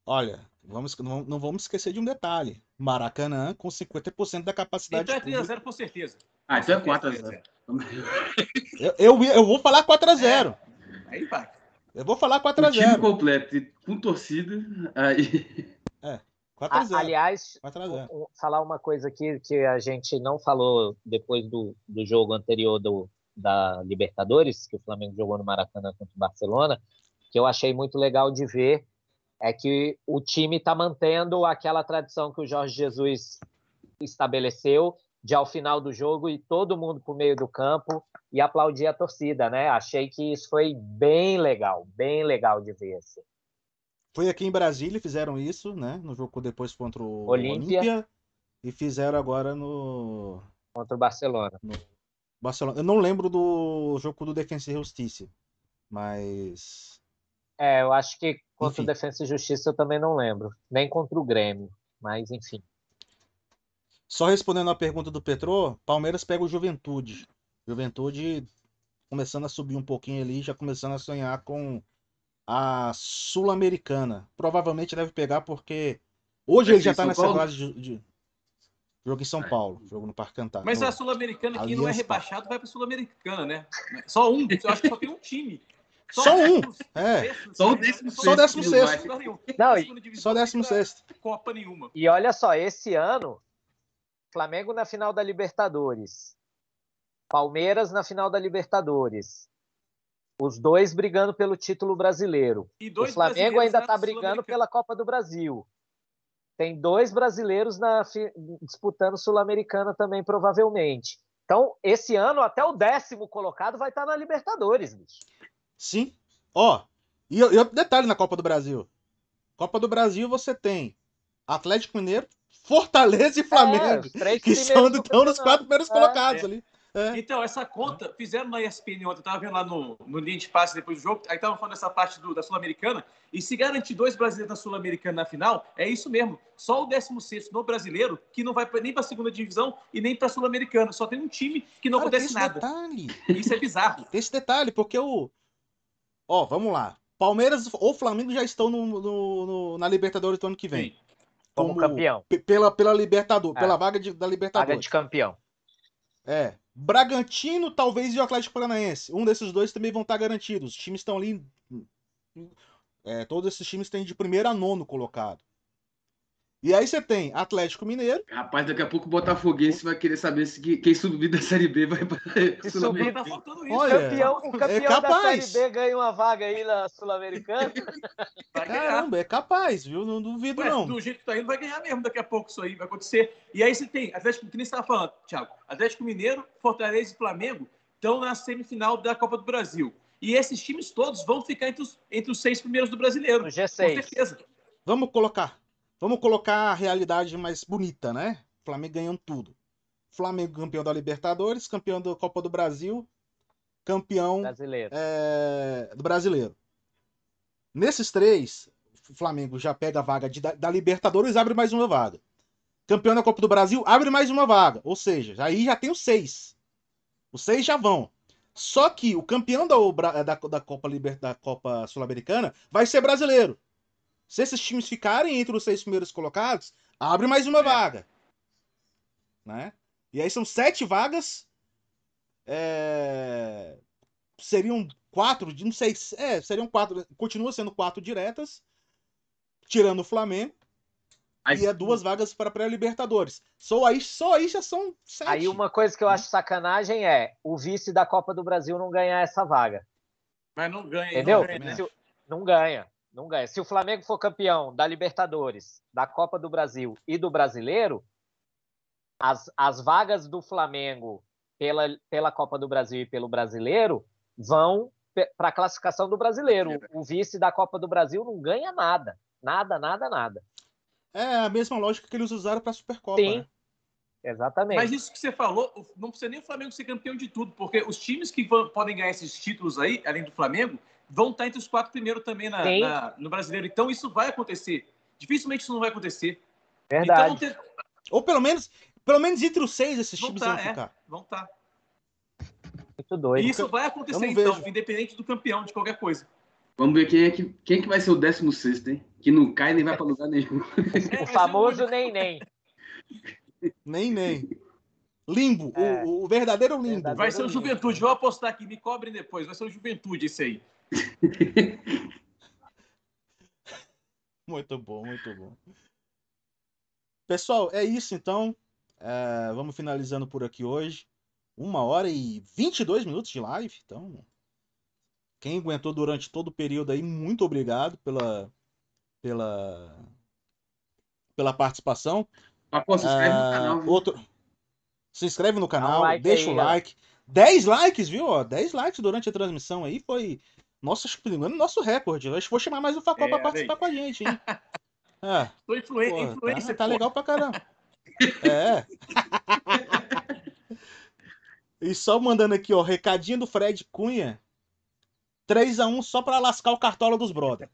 Olha, vamos, não, não, vamos esquecer de um detalhe. Maracanã com 50% da capacidade. Então é 3x0 com certeza. Ah, então é 4x0. Eu, eu, eu, vou falar 4x0. É, aí vai. Eu vou falar 4x0. time completo, com torcida, aí. É, 4x0. Aliás, falar uma coisa aqui que a gente não falou depois do, do jogo anterior do, da Libertadores, que o Flamengo jogou no Maracanã contra o Barcelona, que eu achei muito legal de ver é que o time está mantendo aquela tradição que o Jorge Jesus estabeleceu de ao final do jogo e todo mundo para o meio do campo e aplaudir a torcida, né? Achei que isso foi bem legal, bem legal de ver. Assim. Foi aqui em Brasília, fizeram isso, né? No jogo depois contra o Olímpia. E fizeram agora no. Contra o Barcelona. No Barcelona. Eu não lembro do jogo do Defensa e Justiça, mas. É, eu acho que contra enfim. o Defensa e Justiça eu também não lembro. Nem contra o Grêmio, mas enfim. Só respondendo a pergunta do Petro, Palmeiras pega o Juventude. Juventude começando a subir um pouquinho ali, já começando a sonhar com a Sul-Americana. Provavelmente deve pegar porque hoje ele já está nessa fase de, de, Jogo em São é. Paulo, jogo no Parque Cantado. Mas a Sul-Americana, quem não é rebaixado, vai para a Sul-Americana, né? Só um, eu acho que só tem um time. Só, só um, é. Só o décimo sexto. Só décimo sexto. Não, e... Só décimo sexto. Copa nenhuma. E olha só, esse ano, Flamengo na final da Libertadores. Palmeiras na final da Libertadores. Os dois brigando pelo título brasileiro. o Flamengo ainda está brigando pela Copa do Brasil. Tem dois brasileiros na, disputando Sul-Americana também, provavelmente. Então, esse ano, até o décimo colocado vai estar na Libertadores, bicho. Sim. Ó, e, e outro detalhe na Copa do Brasil. Copa do Brasil você tem Atlético Mineiro, Fortaleza e é, Flamengo, é, que são, estão nos quatro primeiros é, colocados é. ali. É. Então, essa conta, fizeram na ESPN ontem, eu estava vendo lá no, no linha de passe depois do jogo, aí estavam falando dessa parte do, da Sul-Americana, e se garantir dois brasileiros na Sul-Americana na final, é isso mesmo. Só o 16 no brasileiro, que não vai nem para a segunda divisão e nem para a Sul-Americana. Só tem um time que não Cara, acontece nada. Detalhe. Isso é bizarro. Esse detalhe, porque o. Ó, vamos lá. Palmeiras ou Flamengo já estão no, no, no, na Libertadores do ano que vem. Sim. Como, Como campeão. Pela, pela Libertadores, é. pela vaga de, da Libertadores. Vaga de campeão. É. Bragantino, talvez, e o Atlético Paranaense. Um desses dois também vão estar garantidos. Os times estão ali. É, todos esses times têm de primeiro a nono colocado. E aí você tem Atlético Mineiro. Rapaz, daqui a pouco o Botafoguense vai querer saber se quem subir da Série B vai para Se subir, Tá faltando isso. Olha, campeão, o campeão é da capaz. Série B ganha uma vaga aí na Sul-Americana. Vai ganhar. Caramba, é capaz, viu? Não duvido, Ué, não. do jeito que tá indo, vai ganhar mesmo daqui a pouco isso aí, vai acontecer. E aí você tem, Atlético, que nem você estava falando, Thiago, Atlético Mineiro, Fortaleza e Flamengo estão na semifinal da Copa do Brasil. E esses times todos vão ficar entre os, entre os seis primeiros do brasileiro. No Com G6. certeza. Vamos colocar. Vamos colocar a realidade mais bonita, né? Flamengo ganhando tudo. Flamengo campeão da Libertadores, campeão da Copa do Brasil, campeão Brasileiro. é, do brasileiro. Nesses três, o Flamengo já pega a vaga de- da, da Libertadores abre mais uma vaga. Campeão da Copa do Brasil abre mais uma vaga. Ou seja, aí já tem os seis. Os seis já vão. Só que o campeão da, da, da Copa, Liber- da Copa Sul-Americana vai ser brasileiro. Se esses times ficarem entre os seis primeiros colocados, abre mais uma É. vaga. Né? E aí são sete vagas. é, Seriam quatro, de- não sei. se- É, seriam quatro. Continua sendo quatro diretas. Tirando o Flamengo. Aí- E é duas vagas para pré-Libertadores. Só aí, só aí já são sete. Aí uma coisa que eu acho sacanagem é o vice da Copa do Brasil não ganhar essa vaga. Mas não ganha. Entendeu? Não ganha, né? Se o- não ganha. Não ganha. Se o Flamengo for campeão da Libertadores, da Copa do Brasil e do Brasileiro, as, as vagas do Flamengo pela, pela Copa do Brasil e pelo Brasileiro vão para a classificação do Brasileiro. O vice da Copa do Brasil não ganha nada. Nada, nada, nada. É a mesma lógica que eles usaram para a Supercopa. Sim. né? Exatamente. Mas isso que você falou, não precisa nem o Flamengo ser campeão de tudo, porque os times que vão- podem ganhar esses títulos aí, além do Flamengo, vão estar entre os quatro primeiros também na- na- no brasileiro. Então isso vai acontecer. Dificilmente isso não vai acontecer. Verdade. Então tem- Ou pelo menos, pelo menos entre os seis esses Vão times tá, vão é. ficar. vão estar. Muito doido. E isso vai acontecer então, vejo. independente do campeão de qualquer coisa. Vamos ver quem é que, quem é que vai ser o 16, hein? Que não cai nem vai para lugar nenhum. É, O famoso nem nem. Nem, nem. Limbo, É. o, o verdadeiro limbo. Verdadeiro. Vai ser o Juventude. Vou apostar aqui, me cobrem depois. Vai ser o Juventude esse aí. Muito bom, muito bom. Pessoal, é isso então. É, vamos finalizando por aqui hoje. Uma hora e 22 minutos de live. Então, quem aguentou durante todo o período aí, muito obrigado pela, pela, pela participação. Papo, se inscreve no Ah, canal, viu? outro... Se inscreve no canal, like deixa aí, o like. 10 likes, viu? ó? 10 likes durante a transmissão aí foi. Nossa, acho que por engano, nosso recorde. Que vou chamar mais o Facol É, pra participar aí. com a gente, hein? É, Tô influen porra, influencer. tá, tá legal pra caramba. É. E só mandando aqui, ó, recadinho do Fred Cunha. 3x1 só pra lascar o cartola dos brother.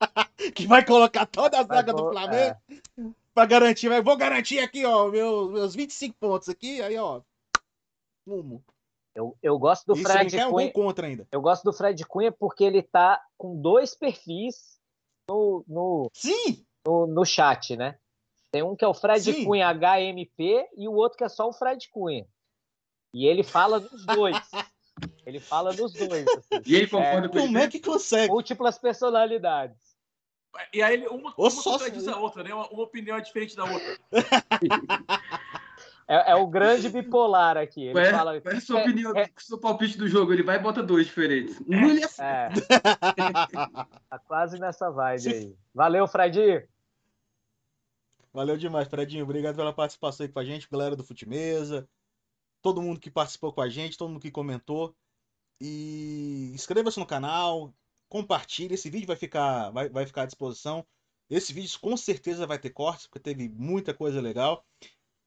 que vai colocar toda a zaga do Flamengo pra garantir. Vai, vou garantir aqui, ó, meus, meus 25 pontos aqui. Aí, ó. Fumo. Eu, eu gosto do Isso Fred Cunha. gol contra ainda. Eu gosto do Fred Cunha porque ele tá com dois perfis no, no, Sim! no, no chat, né? Tem um que é o Fred Sim. Cunha HMP e o outro que é só o Fred Cunha. E ele fala dos dois. ele fala dos dois. assim. E ele concorda com Como ele. é que consegue? Múltiplas personalidades. E aí uma, Ô, uma só- contradiz a outra, né? Uma, uma opinião é diferente da outra. É, é o grande bipolar aqui. Ele Qual é, fala. qual é a sua é- opinião, é- seu palpite do jogo? Ele vai e bota dois diferentes. Um ele é É, tá quase nessa vibe aí. Valeu, Fred. Valeu demais, Fredinho. Obrigado pela participação aí com a gente, galera do Futimesa, todo mundo que participou com a gente, todo mundo que comentou. E inscreva-se no canal, compartilhe. Esse vídeo vai ficar, vai, vai ficar à disposição. Esse vídeo com certeza vai ter cortes, porque teve muita coisa legal.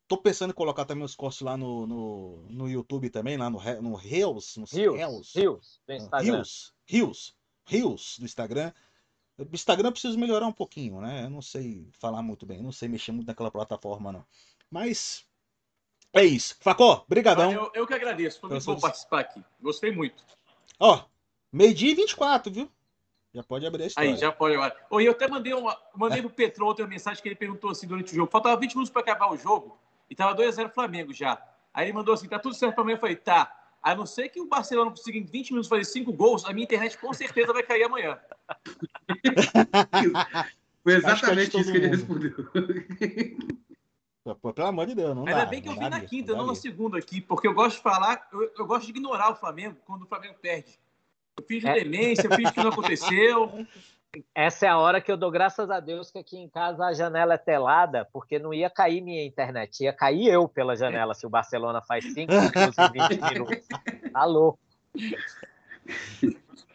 Tô pensando em colocar também os cortes lá no, no, no YouTube também, lá no, no Reels, no Rios. Reels. Rios. Do Instagram. Rios, Rios, Rios do Instagram. O Instagram eu preciso melhorar um pouquinho, né? Eu não sei falar muito bem, não sei mexer muito naquela plataforma, não. Mas é isso. Facó, brigadão. Eu, eu que agradeço. Foi muito bom participar aqui. Gostei muito. Ó, meio-dia e 24, viu? Já pode abrir a história. Aí, já pode agora. E eu até mandei, uma, mandei pro Petro outra mensagem que ele perguntou assim durante o jogo. Faltava 20 minutos para acabar o jogo e tava 2x0 Flamengo já. Aí ele mandou assim: tá tudo certo pra amanhã. Eu falei: tá. A não ser que o Barcelona consiga em 20 minutos fazer 5 gols, a minha internet com certeza vai cair amanhã. Foi exatamente isso que ele respondeu. Pô, pelo amor de Deus, não Ainda dá, bem que eu não vim na quinta, não não na segunda aqui, porque eu gosto de falar, eu, eu gosto de ignorar o Flamengo quando o Flamengo perde. Eu fiz de É. demência, eu fiz que não aconteceu. Essa é a hora que eu dou graças a Deus que aqui em casa a janela é telada, porque não ia cair minha internet, ia cair eu pela janela se o Barcelona faz 5 gols em 20 minutos. Tá louco.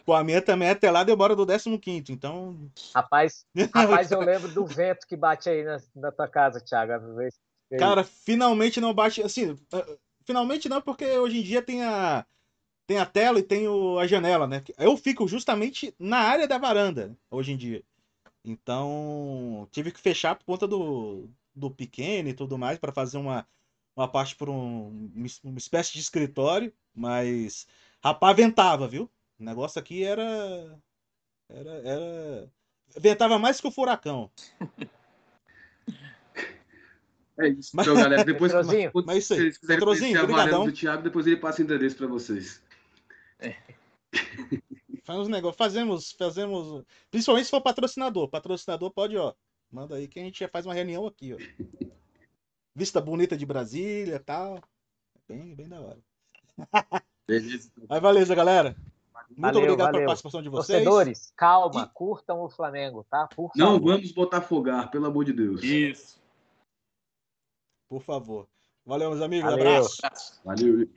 Pô, a minha também é até lá, demora do 15, então. Rapaz, rapaz, eu lembro do vento que bate aí na, na tua casa, Thiago. às vezes. Cara, finalmente não bate. Assim, uh, finalmente não, porque hoje em dia tem a, tem a tela e tem o, a janela, né? Eu fico justamente na área da varanda, hoje em dia. Então, tive que fechar por conta do, do pequeno e tudo mais, para fazer uma, uma parte por um, uma espécie de escritório, mas, rapaz, ventava, viu? O negócio aqui era. Era. era... Ventava mais que o furacão. É isso, Mas- então, galera. Depois, quando mas isso aí. vocês quiserem Petrozinho, conhecer a varanda do Thiago, depois ele passa o endereço para vocês. Faz uns negócios, fazemos, fazemos. Principalmente se for patrocinador. Patrocinador pode, ó. Manda aí que a gente já faz uma reunião aqui, ó. Vista bonita de Brasília e tal. Bem, bem da hora. Beleza. Mas beleza, galera. Muito Valeu, obrigado pela valeu. participação de vocês. Torcedores, calma, curtam o Flamengo, tá? Por Não favor. vamos botafogar, pelo amor de Deus. Isso. Por favor. Valeu, meus amigos. Valeu. Abraço. Valeu.